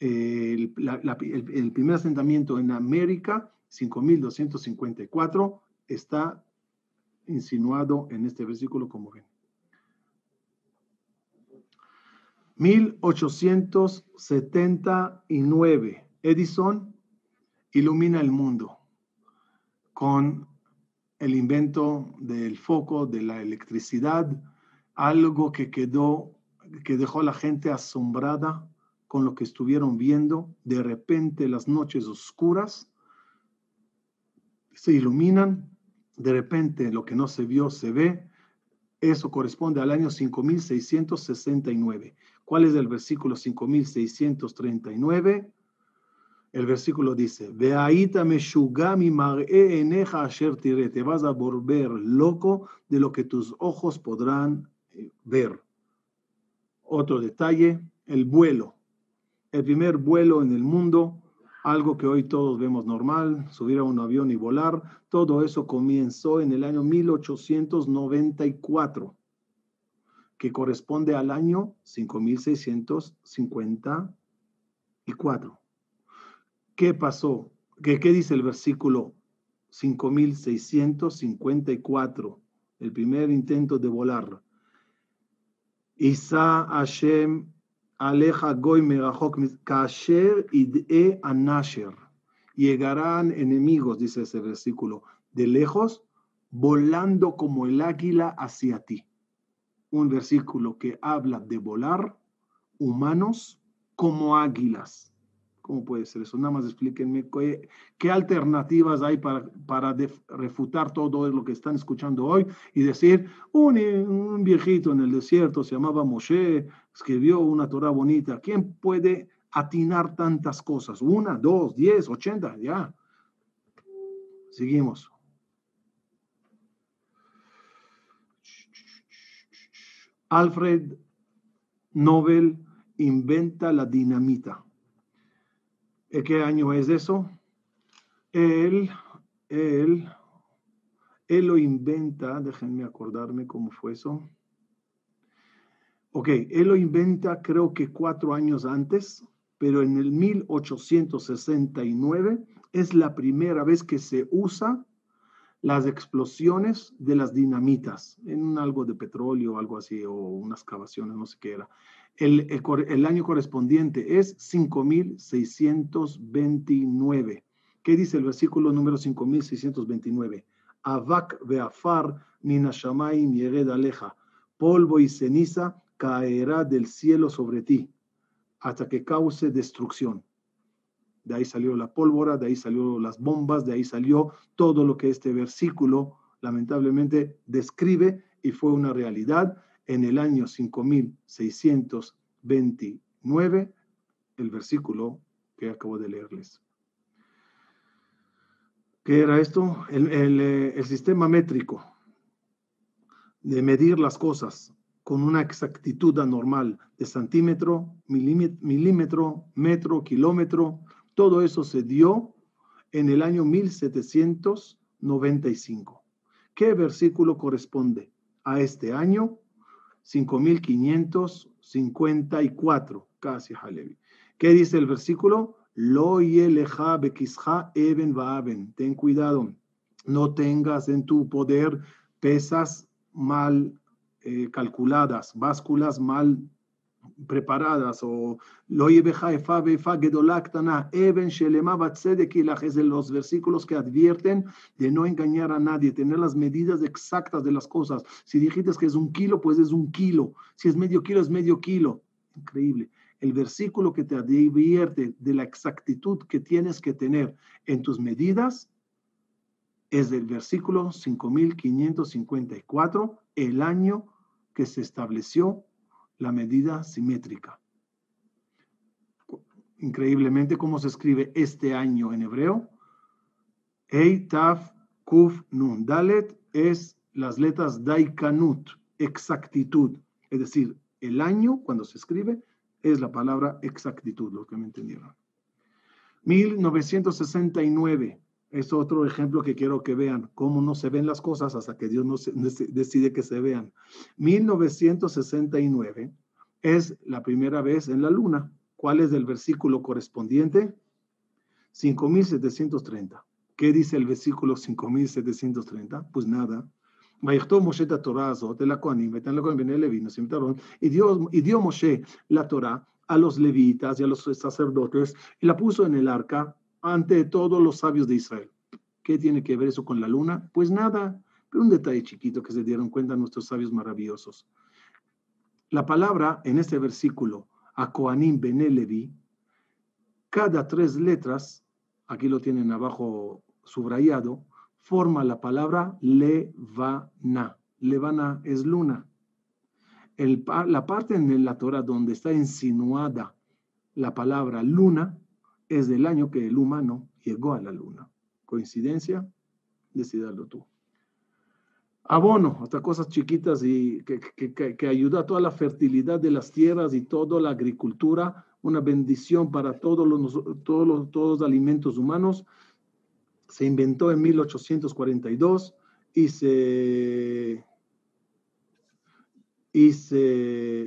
el, el primer asentamiento en América, 5254, está insinuado en este versículo como ven. 1879, Edison ilumina el mundo con el invento del foco, de la electricidad, algo que quedó, que dejó a la gente asombrada con lo que estuvieron viendo. De repente las noches oscuras se iluminan, de repente lo que no se vio se ve. Eso corresponde al año 5669. ¿Cuál es el versículo 5639? El versículo dice, te vas a volver loco de lo que tus ojos podrán eh, ver. Otro detalle, el vuelo. El primer vuelo en el mundo, algo que hoy todos vemos normal, subir a un avión y volar, todo eso comenzó en el año 1894 que corresponde al año 5654. ¿Qué pasó? ¿Qué, qué dice el versículo 5654? El primer intento de volar. Isa Hashem aleja goy merachok kasher id'e anasher. Llegarán enemigos, dice ese versículo, de lejos, volando como el águila hacia ti un versículo que habla de volar humanos como águilas. ¿Cómo puede ser eso? Nada más explíquenme qué, alternativas hay para, para refutar todo lo que están escuchando hoy y decir, un, un, viejito en el desierto se llamaba Moshe, escribió una Torah bonita. ¿Quién puede atinar tantas cosas? Una, dos, diez, ochenta, ya. Seguimos. Alfred Nobel inventa la dinamita. ¿Qué año es eso? El, el, Él lo inventa, déjenme acordarme cómo fue eso. Ok, él lo inventa creo que cuatro años antes, pero en el 1869 es la primera vez que se usa las explosiones de las dinamitas en algo de petróleo algo así, o unas excavaciones, no sé qué era. El, año correspondiente es 5629. ¿Qué dice el versículo número 5629? Avak veafar minashamayim yered aleja. Polvo y ceniza caerá del cielo sobre ti hasta que cause destrucción. De ahí salió la pólvora, de ahí salió las bombas, de ahí salió todo lo que este versículo lamentablemente describe y fue una realidad en el año 5629, el versículo que acabo de leerles. ¿Qué era esto? El, eh, el sistema métrico de medir las cosas con una exactitud anormal de centímetro, milímetro, metro, kilómetro. Todo eso se dio en el año 1795. ¿Qué versículo corresponde a este año? 5554, casi Halevi. ¿Qué dice el versículo? Lo yeleja bekisha even vaaben. Ten cuidado, no tengas en tu poder pesas mal eh, calculadas, básculas mal preparadas, o lo es de los versículos que advierten de no engañar a nadie, tener las medidas exactas de las cosas. Si dijiste que es un kilo, pues es un kilo. Si es medio kilo, es medio kilo. Increíble. El versículo que te advierte de la exactitud que tienes que tener en tus medidas es del versículo 5554, el año que se estableció la medida simétrica. Increíblemente, ¿cómo se escribe este año en hebreo? Ei, Taf, Kuf, Nun. Dalet es las letras Daikanut, exactitud. Es decir, el año, cuando se escribe, es la palabra exactitud, lo que me entendieron. 1969 es otro ejemplo que quiero que vean, cómo no se ven las cosas hasta que Dios no decide que se vean. 1969 es la primera vez en la luna. ¿Cuál es el versículo correspondiente? 5730. ¿Qué dice el versículo 5730? Pues nada. Y dio, y dio Moshe la Torah a los levitas y a los sacerdotes y la puso en el arca ante todos los sabios de Israel. ¿Qué tiene que ver eso con la luna? Pues nada, pero un detalle chiquito que se dieron cuenta nuestros sabios maravillosos. La palabra en este versículo, Akoanim Benelevi, cada tres letras, aquí lo tienen abajo subrayado, forma la palabra Levana. Levana es luna. El, la parte en la Torah donde está insinuada la palabra luna es del año que el humano llegó a la luna. ¿Coincidencia? Decidarlo tú. Abono, hasta cosas chiquitas y que, que, ayuda a toda la fertilidad de las tierras y toda la agricultura, una bendición para todos los, todos los, todos los alimentos humanos. Se inventó en 1842 y se y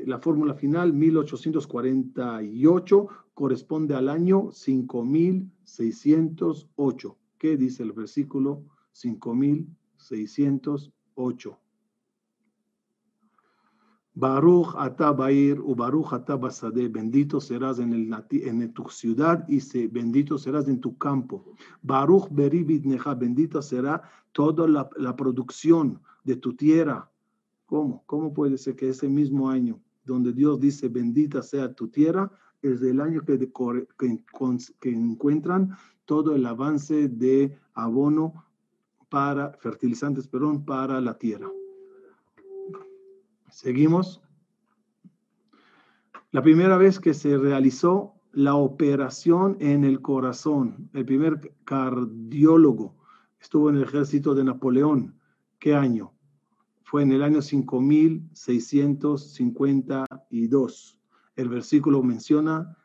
la fórmula final 1848 corresponde al año 5608. ¿Qué dice el versículo 5608? Baruch atabair u Baruch atabasade, bendito serás en, tu ciudad y se, bendito serás en tu campo. Baruch beribit neja, bendita será toda la, la producción de tu tierra ¿Cómo? ¿Cómo puede ser que ese mismo año donde Dios dice bendita sea tu tierra, es el año que, que, encuentran todo el avance de abono para fertilizantes, perdón, para la tierra. Seguimos. La primera vez que se realizó la operación en el corazón, el primer cardiólogo estuvo en el ejército de Napoleón. ¿Qué año? fue en el año 5652. El versículo menciona,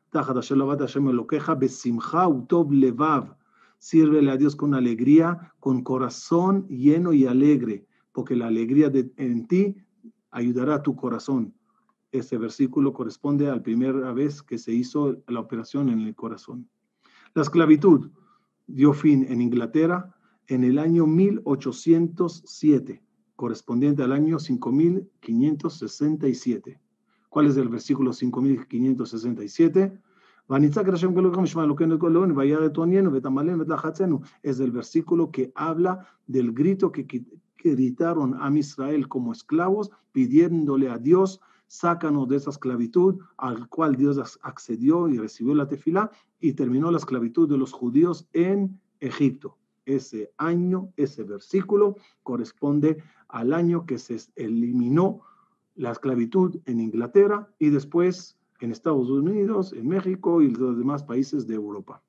Sírvele a Dios con alegría, con corazón lleno y alegre, porque la alegría de, en ti ayudará a tu corazón. Este versículo corresponde a la primera vez que se hizo la operación en el corazón. La esclavitud dio fin en Inglaterra en el año 1807, correspondiente al año 5567. ¿Cuál es el versículo 5567? Es el versículo que habla del grito que, gritaron a Israel como esclavos, pidiéndole a Dios, sácanos de esa esclavitud, al cual Dios accedió y recibió la tefilá, y terminó la esclavitud de los judíos en Egipto. Ese año, ese versículo corresponde al año que se eliminó la esclavitud en Inglaterra y después en Estados Unidos, en México y los demás países de Europa.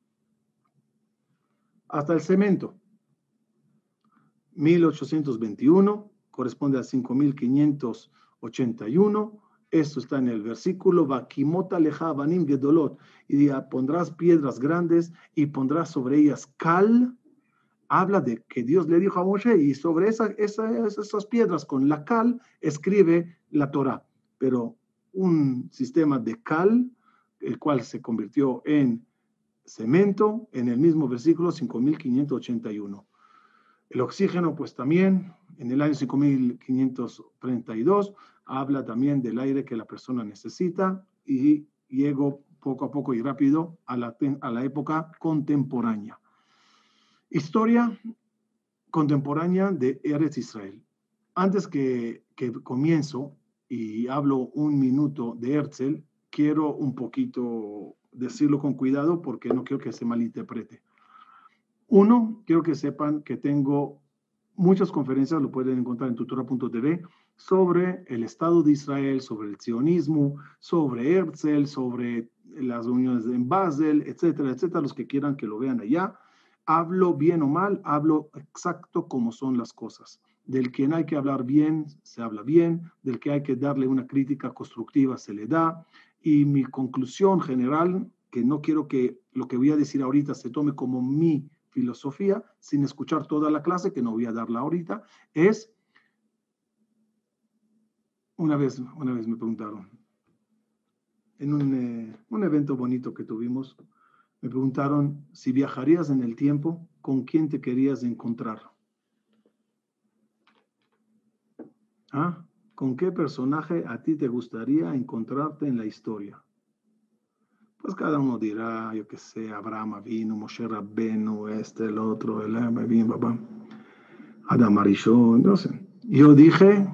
Hasta el cemento. 1821 corresponde a 5581. Esto está en el versículo, Vakimota lejabanim gedolot, y pondrás piedras grandes y pondrás sobre ellas cal. Habla de que Dios le dijo a Moshe, y sobre esa, esas piedras con la cal escribe la Torah. Pero un sistema de cal, el cual se convirtió en cemento en el mismo versículo 5581. El oxígeno, pues también, en el año 5532, habla también del aire que la persona necesita y llegó poco a poco y rápido a la, a la época contemporánea. Historia contemporánea de Eretz Israel. Antes que, que comienzo, y hablo un minuto de Herzl, quiero un poquito decirlo con cuidado porque no quiero que se malinterprete. Uno, quiero que sepan que tengo muchas conferencias, lo pueden encontrar en tutora.tv, sobre el Estado de Israel, sobre el sionismo, sobre Herzl, sobre las uniones en Basel, etcétera, etcétera, los que quieran que lo vean allá. Hablo bien o mal, hablo exacto como son las cosas. Del que hay que hablar bien, se habla bien, del que hay que darle una crítica constructiva, se le da. Y mi conclusión general, que no quiero que lo que voy a decir ahorita se tome como mi filosofía, sin escuchar toda la clase, que no voy a darla ahorita, es, una vez, una vez me preguntaron, en un, eh, un evento bonito que tuvimos, me preguntaron si viajarías en el tiempo, ¿con quién te querías encontrar? ¿Ah? ¿Con qué personaje a ti te gustaría encontrarte en la historia? Pues cada uno dirá, yo qué sé, Abraham vino, Moshe Rabbenu, este, el otro, el vino, papá, Adam Arishon, no sé. Yo dije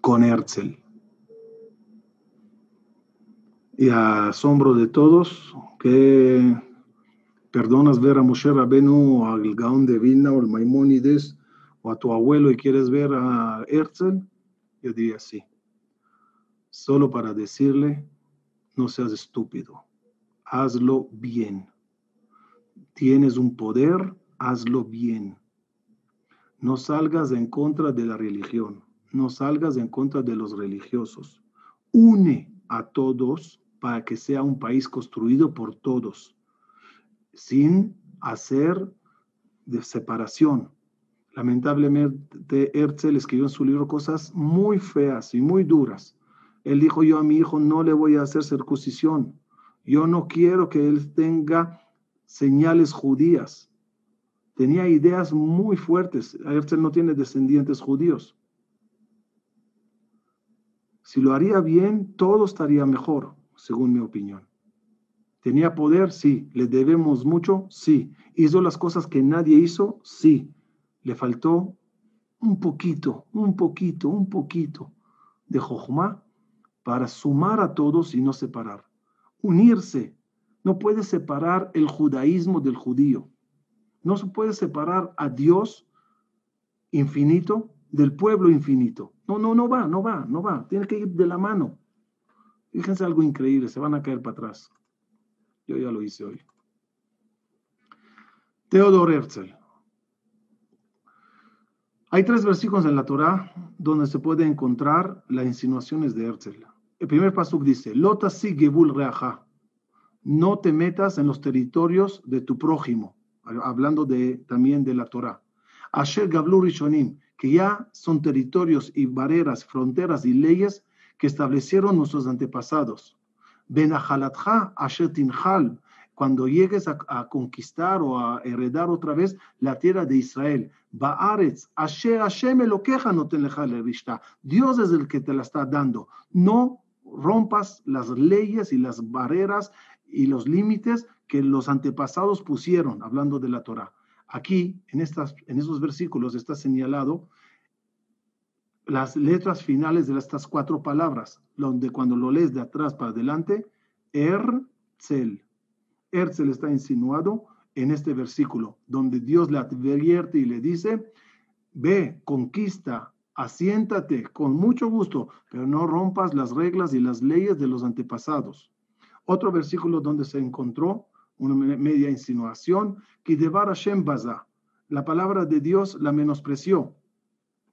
con Herzl. Y a asombro de todos, que perdonas ver a Moshe Rabbenu, al Gaón de Vilna o al Maimónides, o a tu abuelo y quieres ver a Herzl, yo diría sí. Solo para decirle, no seas estúpido, hazlo bien. Tienes un poder, hazlo bien. No salgas en contra de la religión, no salgas en contra de los religiosos. Une a todos para que sea un país construido por todos, sin hacer de separación, Lamentablemente, Herzl escribió en su libro cosas muy feas y muy duras. Él dijo, yo a mi hijo no le voy a hacer circuncisión. Yo no quiero que él tenga señales judías. Tenía ideas muy fuertes. Herzl no tiene descendientes judíos. Si lo haría bien, todo estaría mejor, según mi opinión. ¿Tenía poder? Sí. ¿Le debemos mucho? Sí. ¿Hizo las cosas que nadie hizo? Sí le faltó un poquito, un poquito, un poquito de Jochma para sumar a todos y no separar. Unirse. No puede separar el judaísmo del judío. No se puede separar a Dios infinito del pueblo infinito. No, no, no va, no va, no va. Tiene que ir de la mano. Fíjense algo increíble, se van a caer para atrás. Yo ya lo hice hoy. Theodor Herzl, hay tres versículos en la Torá donde se puede encontrar las insinuaciones de Herzl. El primer pasuk dice, Lota si gebul no te metas en los territorios de tu prójimo. hablando de, también de la Torah. Asher Gablu Rishonim, que ya son territorios y barreras, fronteras y leyes que establecieron nuestros antepasados. Benahalatja Asher cuando llegues a, conquistar o a heredar otra vez la tierra de Israel. Baaretz, Asher Hashem Elokeja no te Dios es el que te la está dando. No rompas las leyes y las barreras y los límites que los antepasados pusieron, hablando de la Torah. Aquí, en, estas, en esos versículos, está señalado las letras finales de estas cuatro palabras, donde cuando lo lees de atrás para adelante, Erzel. Erzel está insinuado en este versículo, donde Dios le advierte y le dice, ve, conquista, asiéntate con mucho gusto, pero no rompas las reglas y las leyes de los antepasados. Otro versículo donde se encontró una media insinuación, que Hashem Baza, la palabra de Dios la menospreció.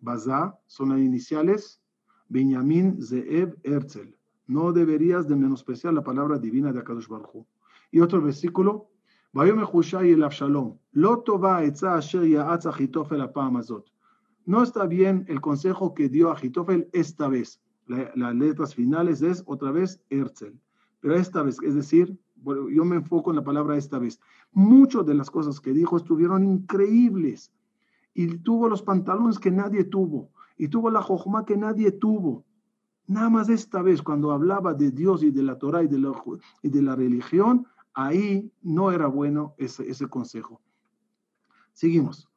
Baza son las iniciales, Benjamin Zeev Herzl. No deberías de menospreciar la palabra divina de Akadosh Baruch Y otro versículo, No está bien el consejo que dio Achitofel esta vez. las letras finales es otra vez Herzl. Pero esta vez, es decir, yo me enfoco en la palabra esta vez. Muchas de las cosas que dijo estuvieron increíbles. Y tuvo los pantalones que nadie tuvo. Y tuvo la jojma que nadie tuvo. Nada más esta vez, cuando hablaba de Dios y de la Torah y de la, y de la religión, ahí no era bueno ese, ese consejo. Seguimos.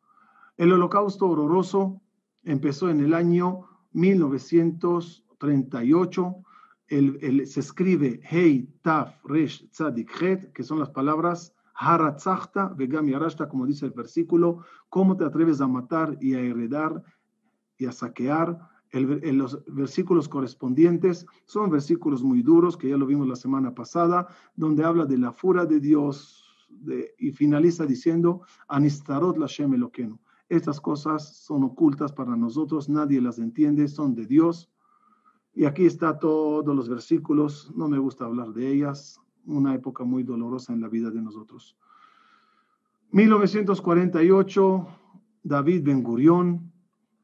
El holocausto horroroso empezó en el año 1938 se escribe Hei, Taf, Resh, Tzadik, Het, que son las palabras Haratzachta, Vegam Yarashta, como dice el versículo, ¿cómo te atreves a matar y a heredar y a saquear? El, los versículos correspondientes son versículos muy duros, que ya lo vimos la semana pasada, donde habla de la fura de Dios y finaliza diciendo, Anistarot Lashem Eloqueno. Estas cosas son ocultas para nosotros, nadie las entiende, son de Dios y aquí está todos los versículos, no me gusta hablar de ellas, una época muy dolorosa en la vida de nosotros. 1948, David Ben Gurión,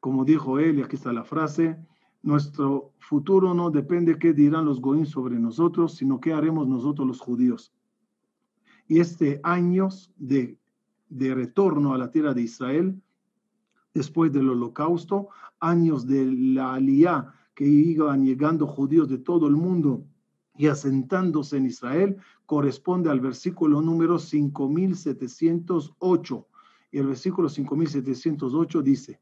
como dijo él, y aquí está la frase, nuestro futuro no depende qué dirán los goín sobre nosotros, sino qué haremos nosotros los judíos. Y este años de, de retorno a la tierra de Israel, después del holocausto, años de la aliyah que iban llegando judíos de todo el mundo y asentándose en Israel, corresponde al versículo número 5708. Y el versículo 5708 dice,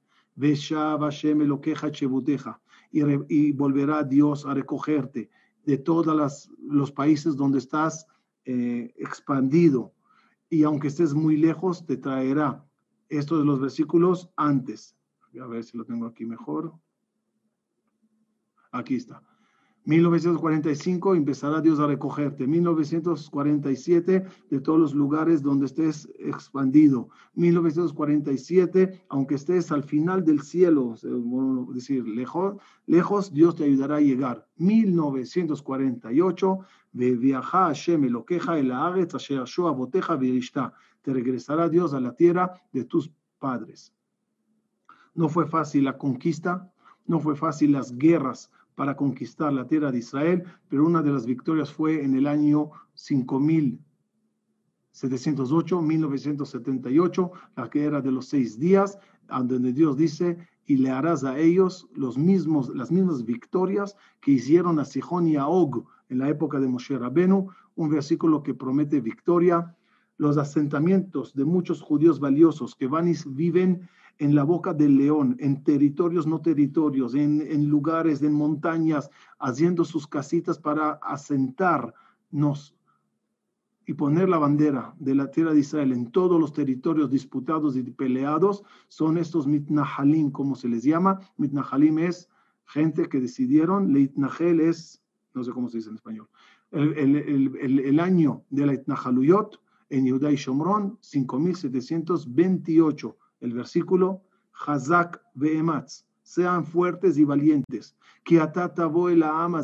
y, y volverá Dios a recogerte de todos los países donde estás eh, expandido. Y aunque estés muy lejos, te traerá. Estos de los versículos antes. A ver si lo tengo aquí mejor. Aquí está. 1945 empezará Dios a recogerte. 1947 de todos los lugares donde estés expandido. 1947, aunque estés al final del cielo, es decir, lejos, Dios te ayudará a llegar. 1948, de viaja Hashem lo queja el boteja Te regresará Dios a la tierra de tus padres. No fue fácil la conquista, no fue fácil las guerras para conquistar la tierra de Israel, pero una de las victorias fue en el año 5708, 1978, la que era de los seis días, donde Dios dice, y le harás a ellos los mismos, las mismas victorias que hicieron a Sihón y a Og en la época de Moshe Rabenu, un versículo que promete victoria. Los asentamientos de muchos judíos valiosos que van y viven en la boca del león, en territorios no territorios, en, lugares, en montañas, haciendo sus casitas para asentarnos y poner la bandera de la tierra de Israel en todos los territorios disputados y peleados, son estos mitnahalim, como se les llama. Mitnahalim es gente que decidieron, leitnahel es, no sé cómo se dice en español, el, año de la itnahaluyot en Yudá y Shomron, 5728 el versículo, Hazak ve'ematz, sean fuertes y valientes, que atata la ama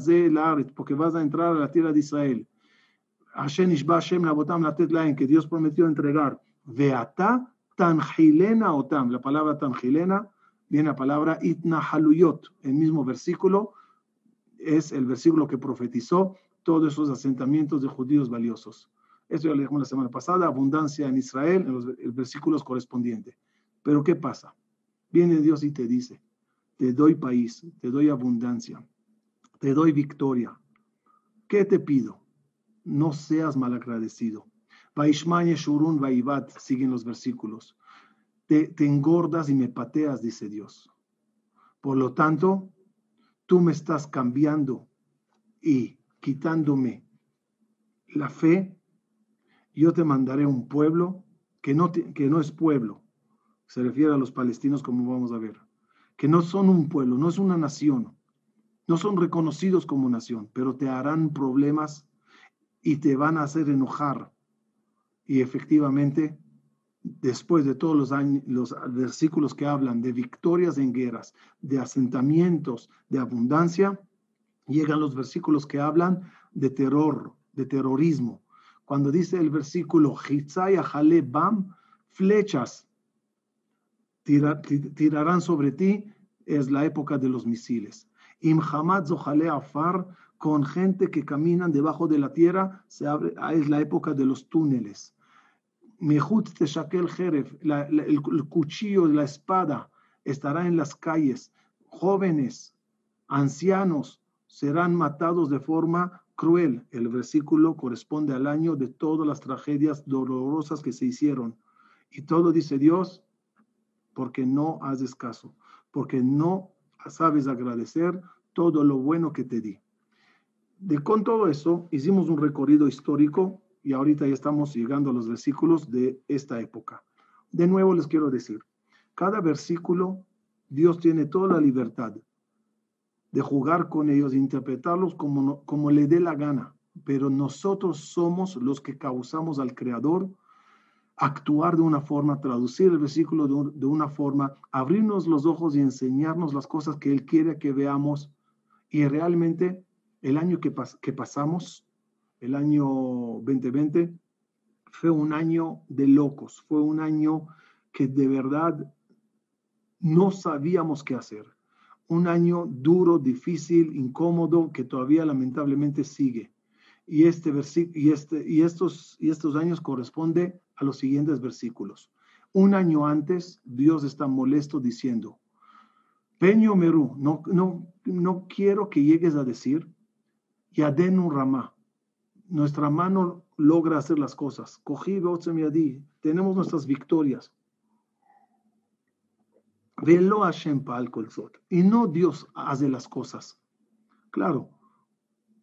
porque vas a entrar a la tierra de Israel. Hashem ishba Hashem labotam latet laen, que Dios prometió entregar. Veata tanjilena otam. La palabra tanjilena viene la palabra itnahaluyot. El mismo versículo es el versículo que profetizó todos esos asentamientos de judíos valiosos. Eso ya lo dijimos la semana pasada, abundancia en Israel, en los versículos correspondientes. Pero ¿qué pasa? Viene Dios y te dice, te doy país, te doy abundancia, te doy victoria. ¿Qué te pido? No seas malagradecido. Vaishmanye Shurun Vaivat, siguen los versículos. Te, te engordas y me pateas, dice Dios. Por lo tanto, tú me estás cambiando y quitándome la fe, yo te mandaré un pueblo que no, que no es pueblo. Se refiere a los palestinos como vamos a ver. Que no son un pueblo, no es una nación. No son reconocidos como nación, pero te harán problemas y te van a hacer enojar. Y efectivamente, después de todos los, años, los versículos que hablan de victorias en guerras, de asentamientos, de abundancia, llegan los versículos que hablan de terror, de terrorismo. Cuando dice el versículo, Bam, flechas tirarán sobre ti, es la época de los misiles. Imhamad Zohale Afar, con gente que caminan debajo de la tierra, se abre, ah, es la época de los túneles. Mehut Teshakel Jeref, el, el cuchillo, la espada, estará en las calles. Jóvenes, ancianos, serán matados de forma cruel. El versículo corresponde al año de todas las tragedias dolorosas que se hicieron. Y todo dice Dios, porque no haces caso, porque no sabes agradecer todo lo bueno que te di. De, con todo eso, hicimos un recorrido histórico y ahorita ya estamos llegando a los versículos de esta época. De nuevo les quiero decir, cada versículo, Dios tiene toda la libertad de jugar con ellos, de interpretarlos como, como le dé la gana, pero nosotros somos los que causamos al Creador actuar de una forma, traducir el versículo de, una forma, abrirnos los ojos y enseñarnos las cosas que Él quiere que veamos. Y realmente el año que, que pasamos, el año 2020, fue un año de locos, fue un año que de verdad no sabíamos qué hacer. Un año duro, difícil, incómodo, que todavía lamentablemente sigue. Y, este y, este, y, estos, y estos años corresponde a los siguientes versículos. Un año antes, Dios está molesto diciendo, Peño Merú, no, no, no quiero que llegues a decir, Yadenu Ramá, nuestra mano logra hacer las cosas. Cogí di, tenemos nuestras victorias. Velo Hashem Y no Dios hace las cosas. Claro,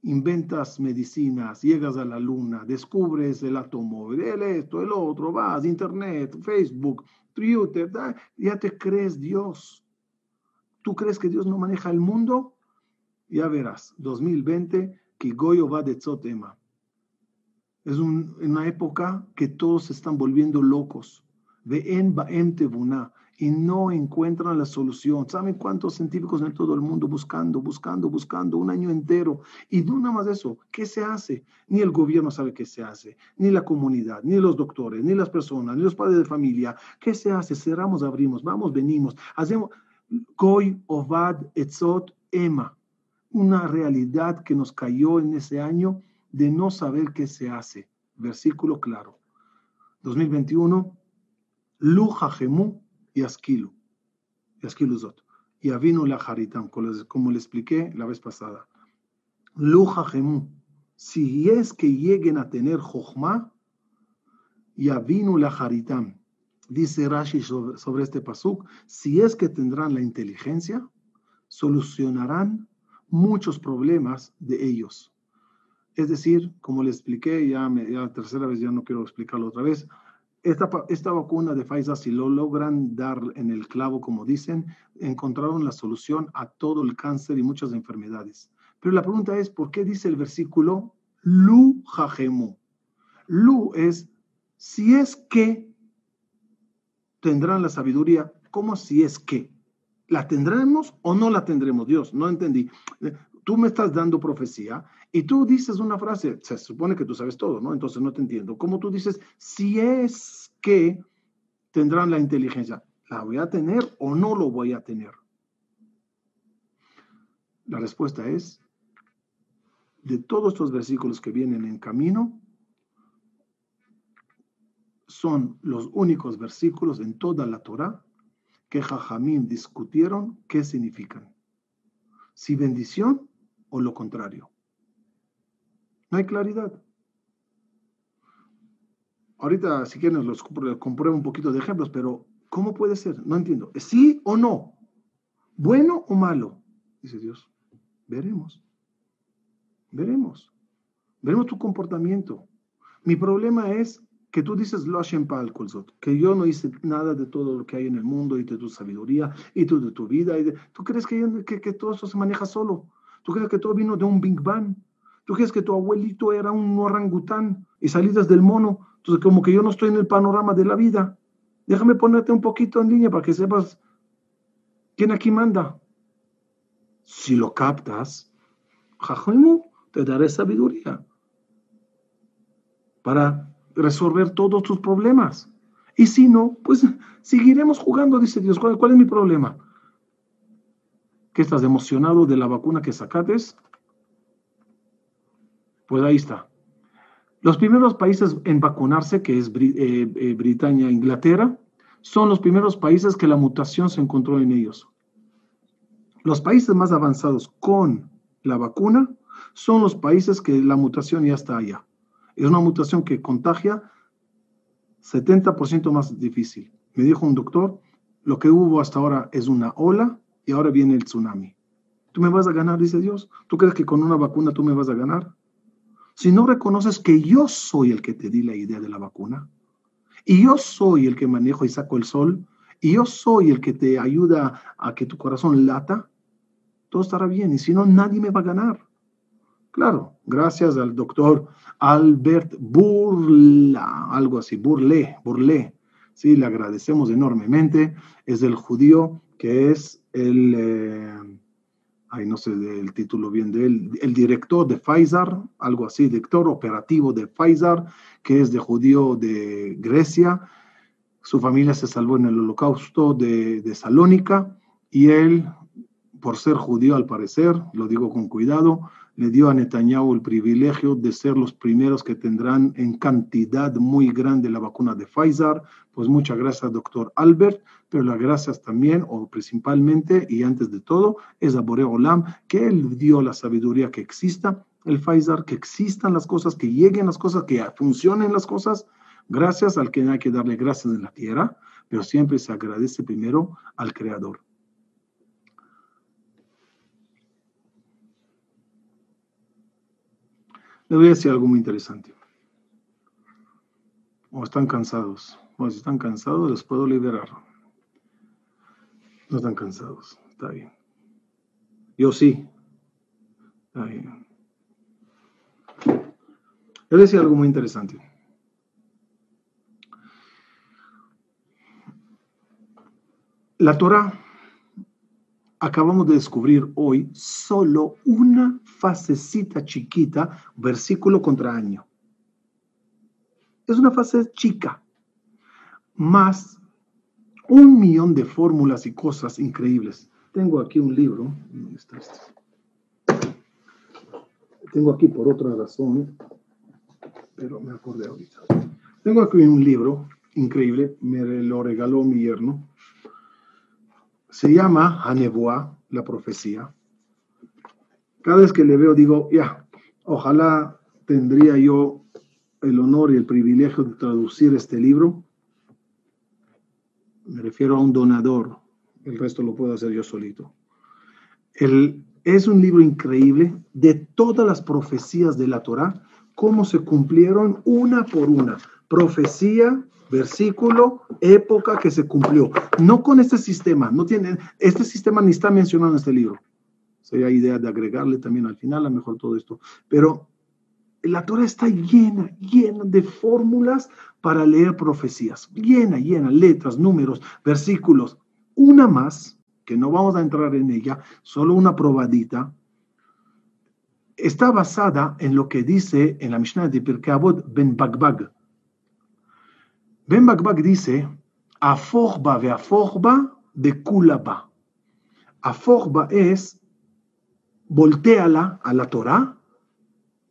inventas medicinas, llegas a la luna, descubres el átomo, el esto, el otro, vas, internet, Facebook, Twitter, ya te crees Dios. ¿Tú crees que Dios no maneja el mundo? Ya verás, 2020, Kigoyo va de Tzotema. Es una época que todos se están volviendo locos. Ve en Baem y no encuentran la solución. ¿Saben cuántos científicos en todo el mundo buscando, buscando, buscando un año entero? Y no nada más eso, ¿qué se hace? Ni el gobierno sabe qué se hace, ni la comunidad, ni los doctores, ni las personas, ni los padres de familia. ¿Qué se hace? Cerramos, abrimos, vamos, venimos, hacemos. Koi Ovad Etzot Ema, una realidad que nos cayó en ese año de no saber qué se hace. Versículo claro. 2021, Luja Gemu y Asquilu, y Avinu la Haritam, como le expliqué la vez pasada. Luja Gemu, si es que lleguen a tener Jochma, y Avinu la Haritam, dice Rashi sobre, este pasuk, si es que tendrán la inteligencia, solucionarán muchos problemas de ellos. Es decir, como le expliqué, ya, ya la tercera vez, ya no quiero explicarlo otra vez, esta, vacuna de Pfizer, si lo logran dar en el clavo, como dicen, encontraron la solución a todo el cáncer y muchas enfermedades. Pero la pregunta es, ¿por qué dice el versículo Lu Jajemu? Lu es, si es que tendrán la sabiduría, ¿cómo si es que? ¿La tendremos o no la tendremos? Dios, no entendí. Tú me estás dando profecía y tú dices una frase, se supone que tú sabes todo, ¿no? Entonces no te entiendo. ¿Cómo tú dices, si es que tendrán la inteligencia. ¿La voy a tener o no lo voy a tener? La respuesta es, de todos estos versículos que vienen en camino, son los únicos versículos en toda la Torah que Jajamín discutieron qué significan. Si bendición o lo contrario. No hay claridad. Ahorita, si quieren, los compruebo un poquito de ejemplos, pero ¿cómo puede ser? No entiendo. ¿Sí o no? ¿Bueno o malo? Dice Dios. Veremos. Veremos. Veremos tu comportamiento. Mi problema es que tú dices lo que yo no hice nada de todo lo que hay en el mundo y de tu sabiduría y de tu vida. ¿Tú crees que, todo eso se maneja solo? ¿Tú crees que todo vino de un Big Bang? ¿Tú crees que tu abuelito era un orangután y salidas del mono? Entonces, como que yo no estoy en el panorama de la vida. Déjame ponerte un poquito en línea para que sepas quién aquí manda. Si lo captas, Jajimu, te daré sabiduría para resolver todos tus problemas. Y si no, pues seguiremos jugando, dice Dios. ¿Cuál, es mi problema? ¿Que estás emocionado de la vacuna que sacates? Pues ahí está. Los primeros países en vacunarse, que es eh, eh, e Inglaterra, son los primeros países que la mutación se encontró en ellos. Los países más avanzados con la vacuna son los países que la mutación ya está allá. Es una mutación que contagia 70% más difícil. Me dijo un doctor, lo que hubo hasta ahora es una ola y ahora viene el tsunami. ¿Tú me vas a ganar, dice Dios? ¿Tú crees que con una vacuna tú me vas a ganar? Si no reconoces que yo soy el que te di la idea de la vacuna, y yo soy el que manejo y saco el sol, y yo soy el que te ayuda a que tu corazón lata, todo estará bien. Y si no, nadie me va a ganar. Claro, gracias al doctor Albert Burla, algo así, Burle, Burle. Sí, le agradecemos enormemente. Es el judío que es el, eh, ay, no sé el título bien de él, el director de Pfizer, algo así, director operativo de Pfizer, que es de judío de Grecia. Su familia se salvó en el holocausto de, de Salónica y él, por ser judío al parecer, lo digo con cuidado, le dio a Netanyahu el privilegio de ser los primeros que tendrán en cantidad muy grande la vacuna de Pfizer. Pues muchas gracias, doctor Albert, pero las gracias también, o principalmente y antes de todo, es a Boreo Olam, que él dio la sabiduría que exista el Pfizer, que existan las cosas, que lleguen las cosas, que funcionen las cosas. Gracias al que hay que darle gracias en la tierra, pero siempre se agradece primero al Creador. Les voy a decir algo muy interesante. O están cansados. O si están cansados, les puedo liberar. No están cansados. Está bien. Yo sí. Está bien. Les voy a decir algo muy interesante. La Torah acabamos de descubrir hoy solo una fasecita chiquita, versículo contra año. Es una fase chica, más un millón de fórmulas y cosas increíbles. Tengo aquí un libro. Este? Tengo aquí por otra razón, pero me acordé ahorita. Tengo aquí un libro increíble, me lo regaló mi yerno se llama Hanebuá, la profecía. Cada vez que le veo digo, ya, ojalá tendría yo el honor y el privilegio de traducir este libro. Me refiero a un donador, el resto lo puedo hacer yo solito. El, es un libro increíble de todas las profecías de la Torá, cómo se cumplieron una por una. Profecía versículo, época que se cumplió. No con este sistema, no tiene, este sistema ni está mencionado en este libro. Sería idea de agregarle también al final, a lo mejor todo esto. Pero la Torah está llena, llena de fórmulas para leer profecías, llena, llena, letras, números, versículos. Una más, que no vamos a entrar en ella, solo una probadita, está basada en lo que dice en la Mishnah de Pirkei Avot Ben Bagbag Ben Bakbak dice, Afogba ve afogba de kulaba. Afogba es volteala a la Torah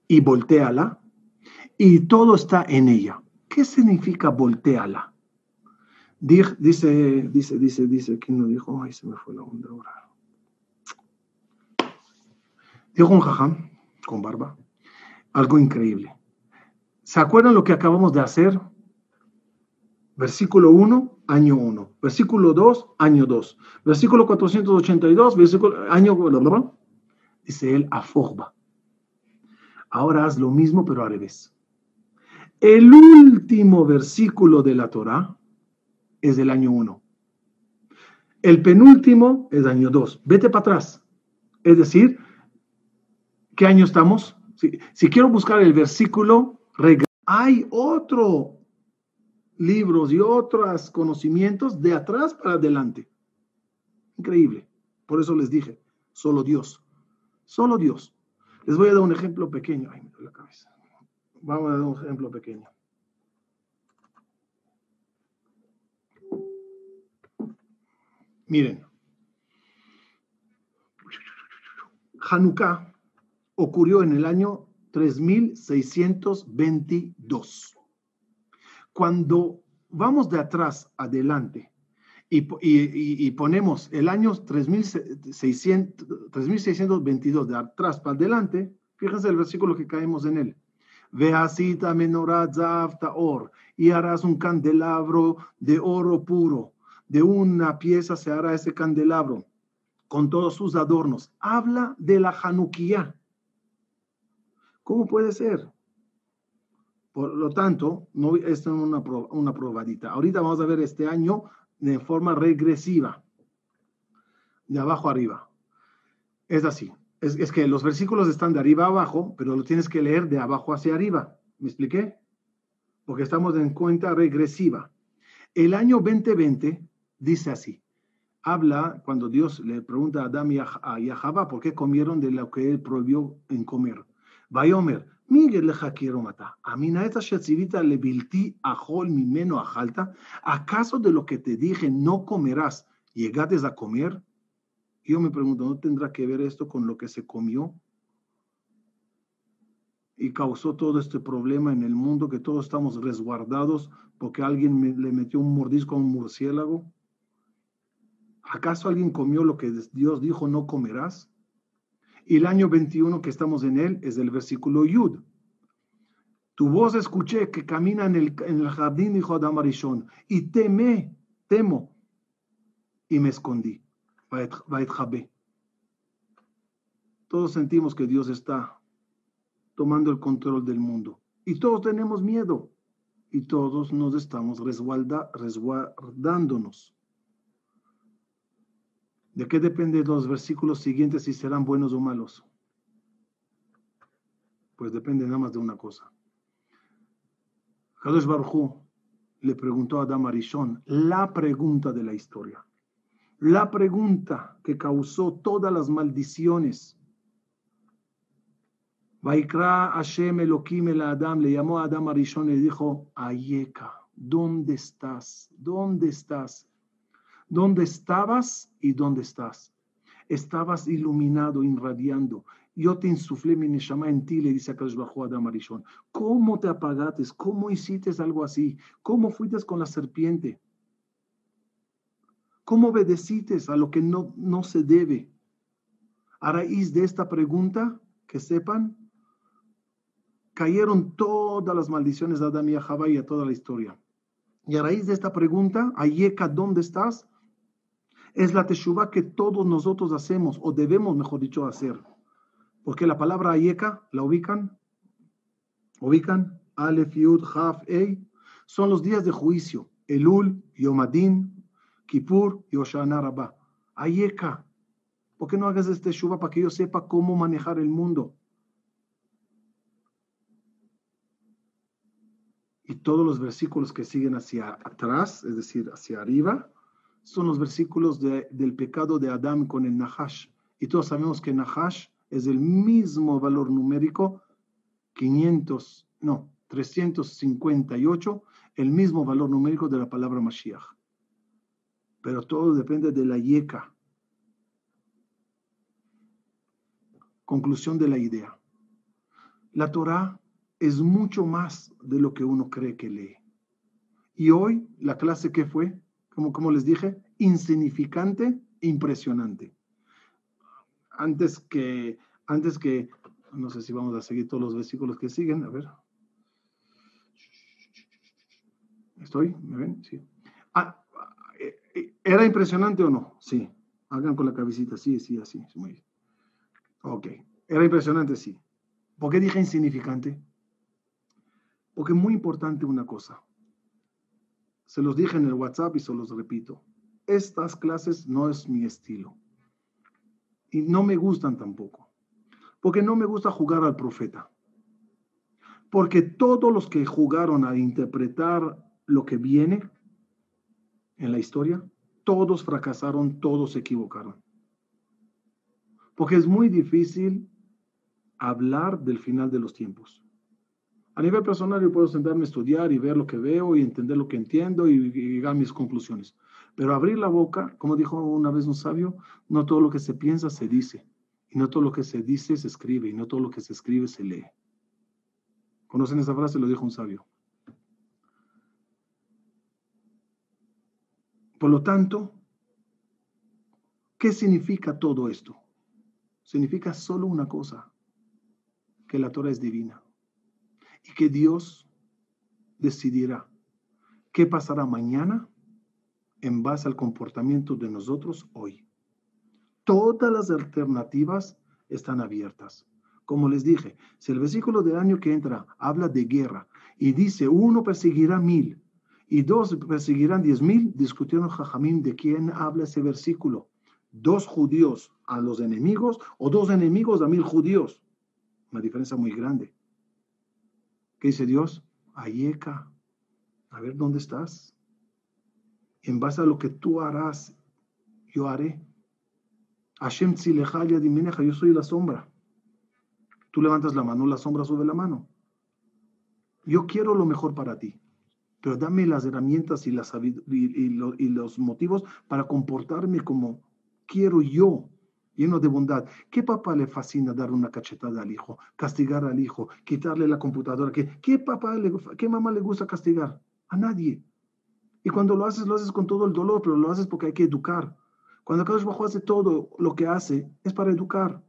y volteala y todo está en ella. ¿Qué significa volteala? Dice, dice, dice, dice, ¿quién lo dijo? Ay, se me fue la onda ahora. Dijo un jajam con barba, algo increíble. ¿Se acuerdan lo que acabamos de hacer? Versículo 1, año 1. Versículo 2, año 2. Versículo 482, versículo, año... Dice él, afogba. Ahora haz lo mismo, pero al revés. El último versículo de la Torah es del año 1. El penúltimo es año 2. Vete para atrás. Es decir, ¿qué año estamos? Si, quiero buscar el versículo, hay otro libros y otros conocimientos de atrás para adelante. Increíble. Por eso les dije, solo Dios. Solo Dios. Les voy a dar un ejemplo pequeño. Ay, me duele la cabeza. Vamos a dar un ejemplo pequeño. Miren. Hanukkah ocurrió en el año 3622. Cuando vamos de atrás adelante y, ponemos el año 3600, 3622 de atrás para adelante, fíjense el versículo que caemos en él. Veasita menorat or, y harás un candelabro de oro puro. De una pieza se hará ese candelabro con todos sus adornos. Habla de la Hanukkah. ¿Cómo puede ser? Por lo tanto, no, es una, una probadita. Ahorita vamos a ver este año de forma regresiva, de abajo arriba. Es así. Es, es, que los versículos están de arriba abajo, pero lo tienes que leer de abajo hacia arriba. ¿Me expliqué? Porque estamos en cuenta regresiva. El año 2020 dice así. Habla cuando Dios le pregunta a Adán y a, a por qué comieron de lo que él prohibió en comer. Vayomer, ¿Acaso de lo que te dije no comerás, llegates a comer? Yo me pregunto, ¿no tendrá que ver esto con lo que se comió? Y causó todo este problema en el mundo, que todos estamos resguardados porque alguien le metió un mordisco a un murciélago. ¿Acaso alguien comió lo que Dios dijo no comerás? Y el año 21 que estamos en él es el versículo Yud. Tu voz escuché que camina en el, jardín, dijo Adam Arishon, y teme, temo, y me escondí. Todos sentimos que Dios está tomando el control del mundo. Y todos tenemos miedo. Y todos nos estamos resguardándonos. ¿De qué depende los versículos siguientes si serán buenos o malos? Pues depende nada más de una cosa. Kadosh Baruj le preguntó a Adam Arishon la pregunta de la historia. La pregunta que causó todas las maldiciones. Vaikra Hashem Elohim el Adam le llamó a Adam Arishon y le dijo, Ayeka, ¿dónde estás? ¿Dónde estás? ¿Dónde estabas y dónde estás? Estabas iluminado, irradiando. Yo te insuflé mi neshama en ti, le dice a Bajo Adam Arishon. ¿Cómo te apagaste? ¿Cómo hiciste algo así? ¿Cómo fuiste con la serpiente? ¿Cómo obedeciste a lo que no, no se debe? A raíz de esta pregunta, que sepan, cayeron todas las maldiciones de Adam y a y a toda la historia. Y a raíz de esta pregunta, Ayeka, ¿dónde estás? Es la teshuva que todos nosotros hacemos, o debemos, mejor dicho, hacer. Porque la palabra ayeka, ¿la ubican? ¿Ubican? Alef, Yud, Haf, Ei. Son los días de juicio. Elul, Yomadin, Kippur y Oshana. Ayeka. ¿Por qué no hagas este teshuva para que yo sepa cómo manejar el mundo? Y todos los versículos que siguen hacia atrás, es decir, hacia arriba, son los versículos del pecado de Adán con el Nahash. Y todos sabemos que Nahash es el mismo valor numérico, 500, no, 358, el mismo valor numérico de la palabra Mashiach. Pero todo depende de la yeca. Conclusión de la idea. La Torah es mucho más de lo que uno cree que lee. Y hoy la clase que fue, como, como les dije, insignificante, impresionante. Antes que, antes que, no sé si vamos a seguir todos los versículos que siguen, a ver. ¿Estoy? ¿Me ven? Sí. Ah, eh, ¿Era impresionante o no? Sí. Hagan con la cabecita, sí, sí, así. Muy bien. Ok. ¿Era impresionante? Sí. ¿Por qué dije insignificante? Porque es muy importante una cosa. Se los dije en el WhatsApp y se los repito. Estas clases no es mi estilo. Y no me gustan tampoco. Porque no me gusta jugar al profeta. Porque todos los que jugaron a interpretar lo que viene en la historia, todos fracasaron, todos se equivocaron. Porque es muy difícil hablar del final de los tiempos. A nivel personal yo puedo sentarme a estudiar y ver lo que veo y entender lo que entiendo y, llegar a mis conclusiones. Pero abrir la boca, como dijo una vez un sabio, no todo lo que se piensa se dice. Y no todo lo que se dice se escribe. Y no todo lo que se escribe se lee. ¿Conocen esa frase? Lo dijo un sabio. Por lo tanto, ¿qué significa todo esto? Significa solo una cosa, que la Torah es divina y que Dios decidirá qué pasará mañana en base al comportamiento de nosotros hoy. Todas las alternativas están abiertas. Como les dije, si el versículo del año que entra habla de guerra y dice uno perseguirá mil y dos perseguirán diez mil, discutieron Jajamín de quién habla ese versículo. Dos judíos a los enemigos o dos enemigos a mil judíos. Una diferencia muy grande. ¿Qué dice Dios? Ayeka, a ver dónde estás. En base a lo que tú harás, yo haré. Hashem Dimeneja, yo soy la sombra. Tú levantas la mano, la sombra sube la mano. Yo quiero lo mejor para ti, pero dame las herramientas y, y los motivos para comportarme como quiero yo lleno de bondad. ¿Qué papá le fascina dar una cachetada al hijo, castigar al hijo, quitarle la computadora? ¿Qué, papá, le, qué mamá le gusta castigar? A nadie. Y cuando lo haces, lo haces con todo el dolor, pero lo haces porque hay que educar. Cuando Carlos Bajo hace todo lo que hace, es para educar,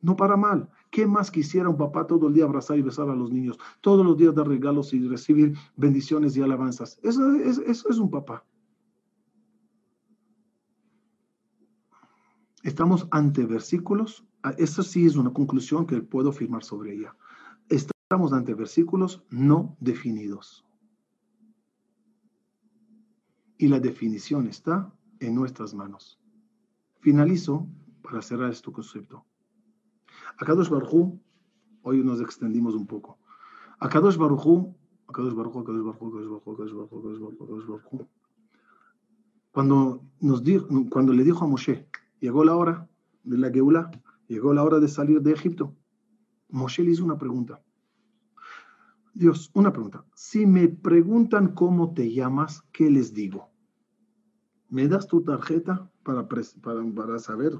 no para mal. ¿Qué más quisiera un papá todo el día abrazar y besar a los niños? Todos los días dar regalos y recibir bendiciones y alabanzas. Eso es un papá. Estamos ante versículos, ah, esa sí es una conclusión que puedo firmar sobre ella. Estamos ante versículos no definidos. Y la definición está en nuestras manos. Finalizo para cerrar este concepto. Akadosh Baruj hoy nos extendimos un poco. Akadosh Baruj Akadosh Baruj Akadosh Baruj Akadosh Baruj Akadosh Baruj Akadosh Baruj cuando, nos dijo, cuando le dijo a Moshe, Llegó la hora de la Geula, llegó la hora de salir de Egipto. Moshe le hizo una pregunta. Dios, una pregunta. Si me preguntan cómo te llamas, ¿qué les digo? ¿Me das tu tarjeta para, para, saber?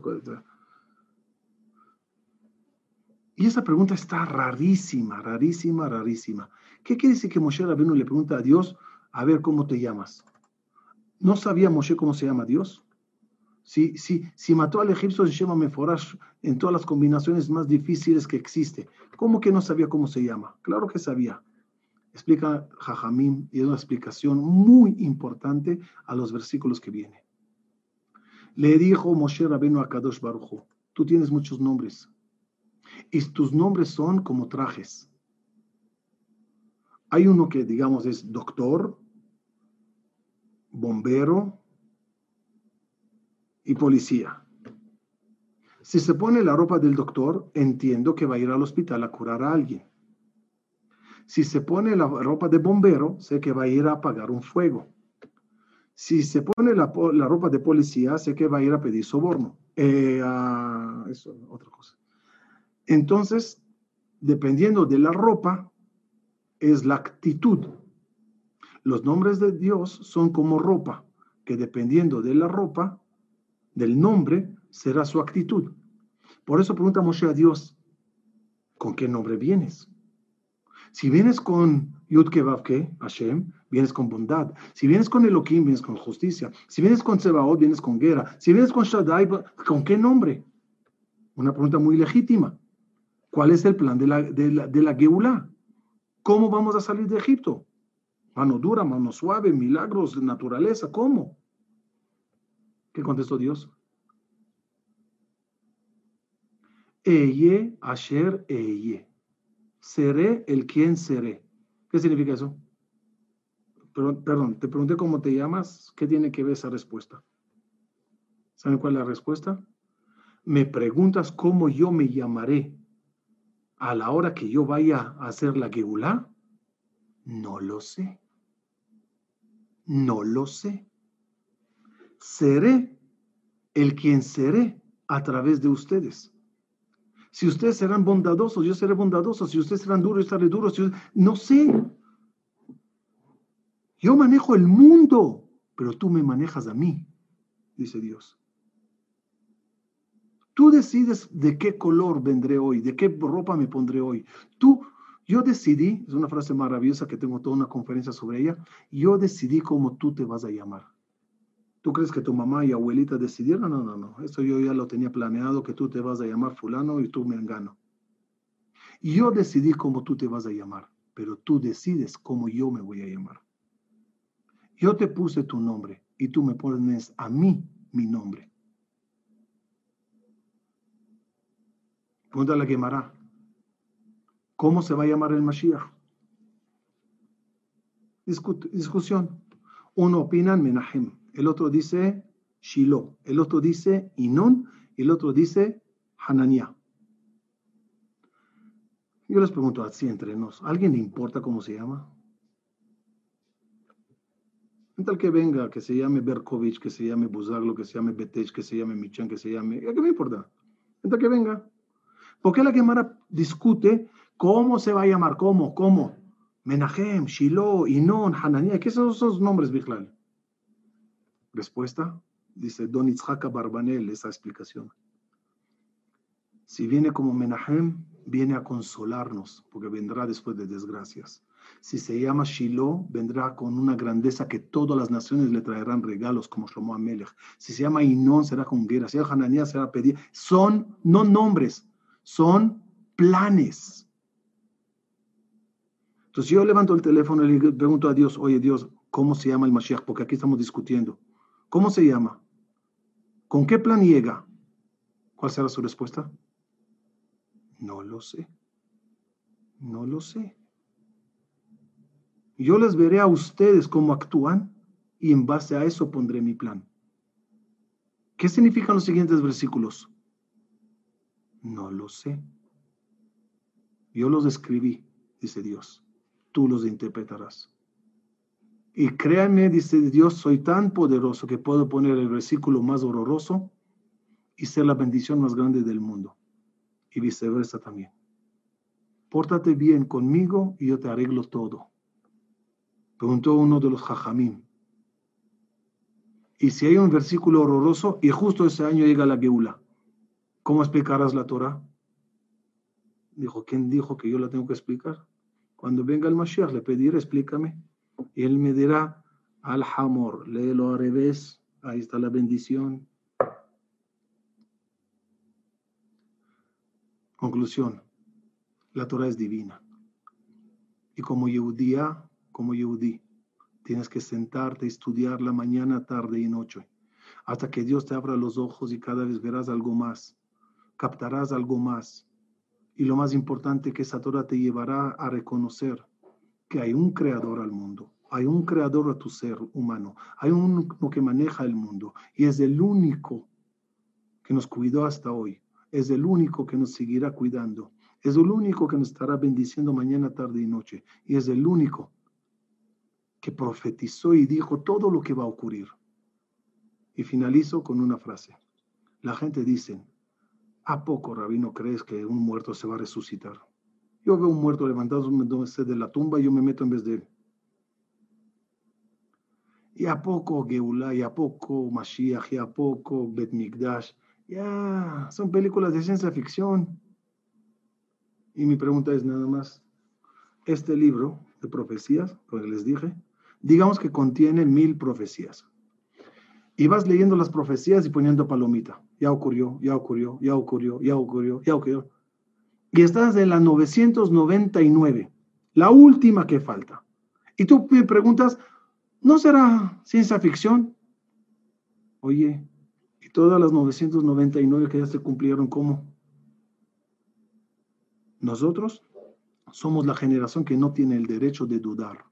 Y esa pregunta está rarísima, rarísima, rarísima. ¿Qué quiere decir que Moshe Rabino le pregunta a Dios, a ver cómo te llamas? ¿No sabía Moshe cómo se llama Dios? Si, si, mató al egipcio en Shema Meforash en todas las combinaciones más difíciles que existe, ¿cómo que no sabía cómo se llama? Claro que sabía. Explica Jajamim y es una explicación muy importante a los versículos que vienen. Le dijo Moshe Rabenu a Kadosh Baruch tú tienes muchos nombres y tus nombres son como trajes. Hay uno que digamos es doctor, bombero, y policía. Si se pone la ropa del doctor, entiendo que va a ir al hospital a curar a alguien. Si se pone la ropa de bombero, sé que va a ir a apagar un fuego. Si se pone la, ropa de policía, sé que va a ir a pedir soborno. Eh, eso, otra cosa. Entonces, dependiendo de la ropa, es la actitud. Los nombres de Dios son como ropa, que dependiendo de la ropa, del nombre, será su actitud. Por eso pregunta Moshe a Dios, ¿con qué nombre vienes? Si vienes con Yud Kevavke, Hashem, vienes con bondad. Si vienes con Elohim, vienes con justicia. Si vienes con Sebaot, vienes con guerra. Si vienes con Shaddai, ¿con qué nombre? Una pregunta muy legítima. ¿Cuál es el plan de la, de la, de la Geulah? ¿Cómo vamos a salir de Egipto? Mano dura, mano suave, milagros naturaleza, ¿cómo? ¿Qué contestó Dios? Eye, Asher, Eye. Seré el quien seré. ¿Qué significa eso? Perdón, perdón, te pregunté cómo te llamas. ¿Qué tiene que ver esa respuesta? ¿Saben cuál es la respuesta? Me preguntas cómo yo me llamaré a la hora que yo vaya a hacer la Geulá. No lo sé. No lo sé. Seré el quien seré a través de ustedes. Si ustedes serán bondadosos, yo seré bondadoso. Si ustedes serán duros, yo estaré duro. No sé. Yo manejo el mundo, pero tú me manejas a mí, dice Dios. Tú decides de qué color vendré hoy, de qué ropa me pondré hoy. Tú, yo decidí, es una frase maravillosa que tengo toda una conferencia sobre ella, yo decidí cómo tú te vas a llamar. ¿Tú crees que tu mamá y abuelita decidieron? No, no, no. Eso yo ya lo tenía planeado, que tú te vas a llamar fulano y tú me engano. Yo decidí cómo tú te vas a llamar, pero tú decides cómo yo me voy a llamar. Yo te puse tu nombre y tú me pones a mí mi nombre. Pregunta la quemará. ¿Cómo se va a llamar el Mashiach? discusión. Uno opina Menahem, el otro dice Shiloh, el otro dice Inón el otro dice Hananiah. Yo les pregunto así entre nos, ¿alguien le importa cómo se llama? tal que venga, que se llame Berkovich, que se llame Buzaglo, que se llame Betech, que se llame Michan, que se llame... ¿Qué me importa? tal que venga. ¿Por qué la Gemara discute cómo se va a llamar? ¿Cómo? ¿Cómo? Menahem, Shiloh, Inon, Hananiah. ¿Qué son esos nombres, Bichlal? Respuesta, dice Don Itzhaka Barbanel, esa explicación. Si viene como Menahem, viene a consolarnos, porque vendrá después de desgracias. Si se llama Shiloh, vendrá con una grandeza que todas las naciones le traerán regalos, como Shlomo Amelech. Si se llama Inón, será con guerra. Si se llama Hananiah, será pedir. Son no nombres, son planes. Entonces yo levanto el teléfono y le pregunto a Dios, oye Dios, ¿cómo se llama el Mashiach? Porque aquí estamos discutiendo. ¿Cómo se llama? ¿Con qué plan llega? ¿Cuál será su respuesta? No lo sé. No lo sé. Yo les veré a ustedes cómo actúan y en base a eso pondré mi plan. ¿Qué significan los siguientes versículos? No lo sé. Yo los escribí, dice Dios. Tú los interpretarás. Y créanme, dice Dios, soy tan poderoso que puedo poner el versículo más horroroso y ser la bendición más grande del mundo. Y viceversa también. Pórtate bien conmigo y yo te arreglo todo. Preguntó uno de los jajamim. Y si hay un versículo horroroso y justo ese año llega la Geula, ¿cómo explicarás la Torah? Dijo, ¿quién dijo que yo la tengo que explicar? Cuando venga el Mashiach le pediré, explícame. Él me dirá, al hamor, léelo al revés, ahí está la bendición. Conclusión, la Torah es divina. Y como Yehudía, como Yehudí. Tienes que sentarte y estudiarla mañana, tarde y noche, hasta que Dios te abra los ojos y cada vez verás algo más, captarás algo más. Y lo más importante que esa Torah te llevará a reconocer que hay un creador al mundo, hay un creador a tu ser humano, hay uno que maneja el mundo y es el único que nos cuidó hasta hoy, es el único que nos seguirá cuidando, es el único que nos estará bendiciendo mañana, tarde y noche y es el único que profetizó y dijo todo lo que va a ocurrir. Y finalizo con una frase. La gente dice, ¿a poco, rabino, crees que un muerto se va a resucitar? Yo veo un muerto levantado de la tumba y yo me meto en vez de él. Y a poco Geulá, y a poco Mashiach, y a poco Bet Mikdash. Ya, son películas de ciencia ficción. Y mi pregunta es nada más, este libro de profecías, como les dije, digamos que contiene mil profecías. Y vas leyendo las profecías y poniendo palomita. Ya ocurrió, ya ocurrió, ya ocurrió, ya ocurrió, ya ocurrió. Y estás en la 999, la última que falta. Y tú me preguntas, ¿no será ciencia ficción? Oye, ¿y todas las 999 que ya se cumplieron cómo? Nosotros somos la generación que no tiene el derecho de dudar.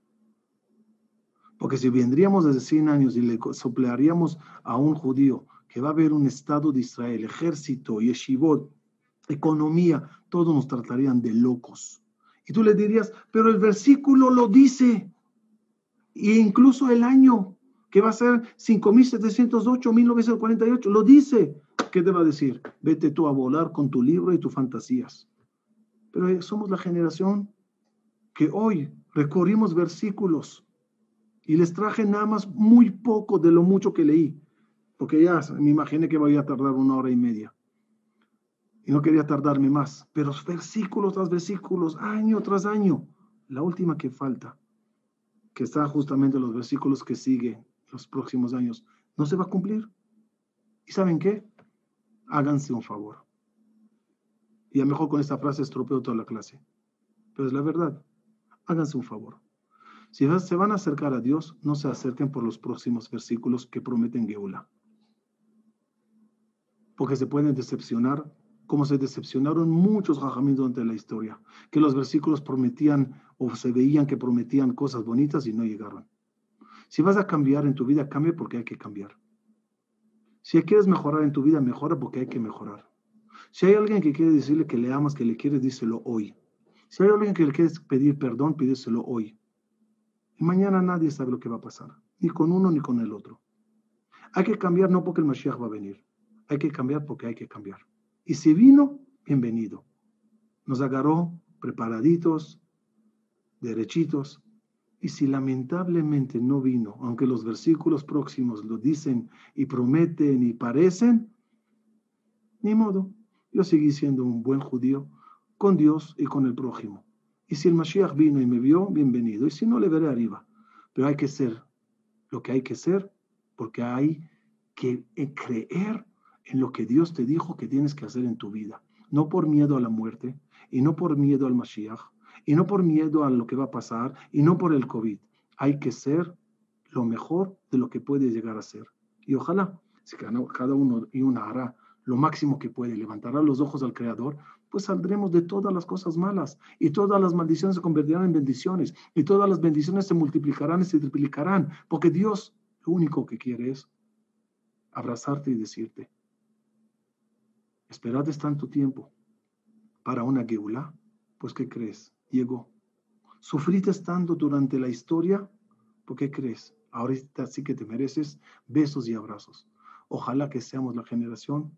Porque si vendríamos desde 100 años y le soplearíamos a un judío que va a haber un Estado de Israel, ejército, yeshivot, economía, todos nos tratarían de locos. Y tú le dirías, pero el versículo lo dice. E incluso el año, que va a ser 5708, 1948, lo dice. ¿Qué te va a decir? Vete tú a volar con tu libro y tus fantasías. Pero somos la generación que hoy recorrimos versículos y les traje nada más muy poco de lo mucho que leí, porque ya me imaginé que voy a tardar una hora y media. Y no quería tardarme más, pero versículos tras versículos, año tras año. La última que falta, que está justamente los versículos que siguen los próximos años, no se va a cumplir. ¿Y saben qué? Háganse un favor. Y a lo mejor con esta frase estropeo toda la clase. Pero es la verdad. Háganse un favor. Si se van a acercar a Dios, no se acerquen por los próximos versículos que prometen Geula. Porque se pueden decepcionar, como se decepcionaron muchos jajamín durante la historia, que los versículos prometían o se veían que prometían cosas bonitas y no llegaron. Si vas a cambiar en tu vida, cambia porque hay que cambiar. Si quieres mejorar en tu vida, mejora porque hay que mejorar. Si hay alguien que quiere decirle que le amas, que le quieres, díselo hoy. Si hay alguien que le quieres pedir perdón, pídeselo hoy. Y mañana nadie sabe lo que va a pasar, ni con uno ni con el otro. Hay que cambiar no porque el Mashiach va a venir, hay que cambiar porque hay que cambiar. Y si vino, bienvenido. Nos agarró preparaditos, derechitos. Y si lamentablemente no vino, aunque los versículos próximos lo dicen y prometen y parecen, ni modo, yo seguí siendo un buen judío con Dios y con el prójimo. Y si el Mashiach vino y me vio, bienvenido. Y si no, le veré arriba. Pero hay que ser lo que hay que ser, porque hay que creer en lo que Dios te dijo que tienes que hacer en tu vida. No por miedo a la muerte, y no por miedo al Mashiach, y no por miedo a lo que va a pasar, y no por el COVID. Hay que ser lo mejor de lo que puede llegar a ser. Y ojalá, si cada uno y una hará lo máximo que puede, levantará los ojos al Creador, pues saldremos de todas las cosas malas y todas las maldiciones se convertirán en bendiciones y todas las bendiciones se multiplicarán y se triplicarán, porque Dios lo único que quiere es abrazarte y decirte, esperad tanto tiempo para una geula, pues ¿qué crees? Llegó. Sufriste estando durante la historia, ¿por qué crees? Ahorita sí que te mereces besos y abrazos. Ojalá que seamos la generación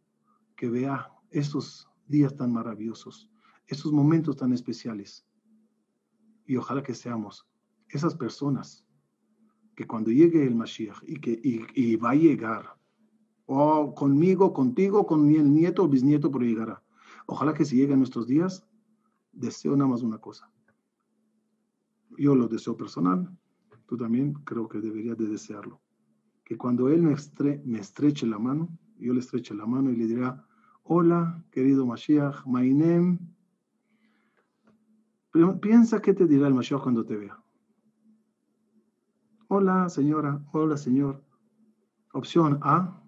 que vea esos días tan maravillosos, esos momentos tan especiales. Y ojalá que seamos esas personas que cuando llegue el Mashiach y que y, va a llegar, o conmigo, contigo, con el nieto o bisnieto, pero llegará. Ojalá que si lleguen nuestros días, deseo nada más una cosa. Yo lo deseo personal, tú también creo que deberías de desearlo. Que cuando Él me, me estreche la mano, yo le estreche la mano y le dirá, Hola, querido Mashiach, my name. Piensa qué te dirá el Mashiach cuando te vea. Hola, señora. Hola, señor. Opción A.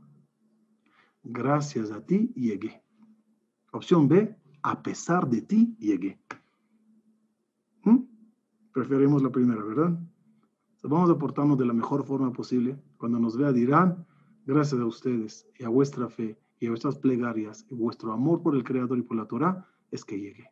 Gracias a ti llegué. Opción B. A pesar de ti llegué. ¿Mm? Preferimos la primera, ¿verdad? Vamos a portarnos de la mejor forma posible. Cuando nos vea dirán, gracias a ustedes y a vuestra fe y vuestras plegarias y vuestro amor por el Creador y por la Torah es que llegue.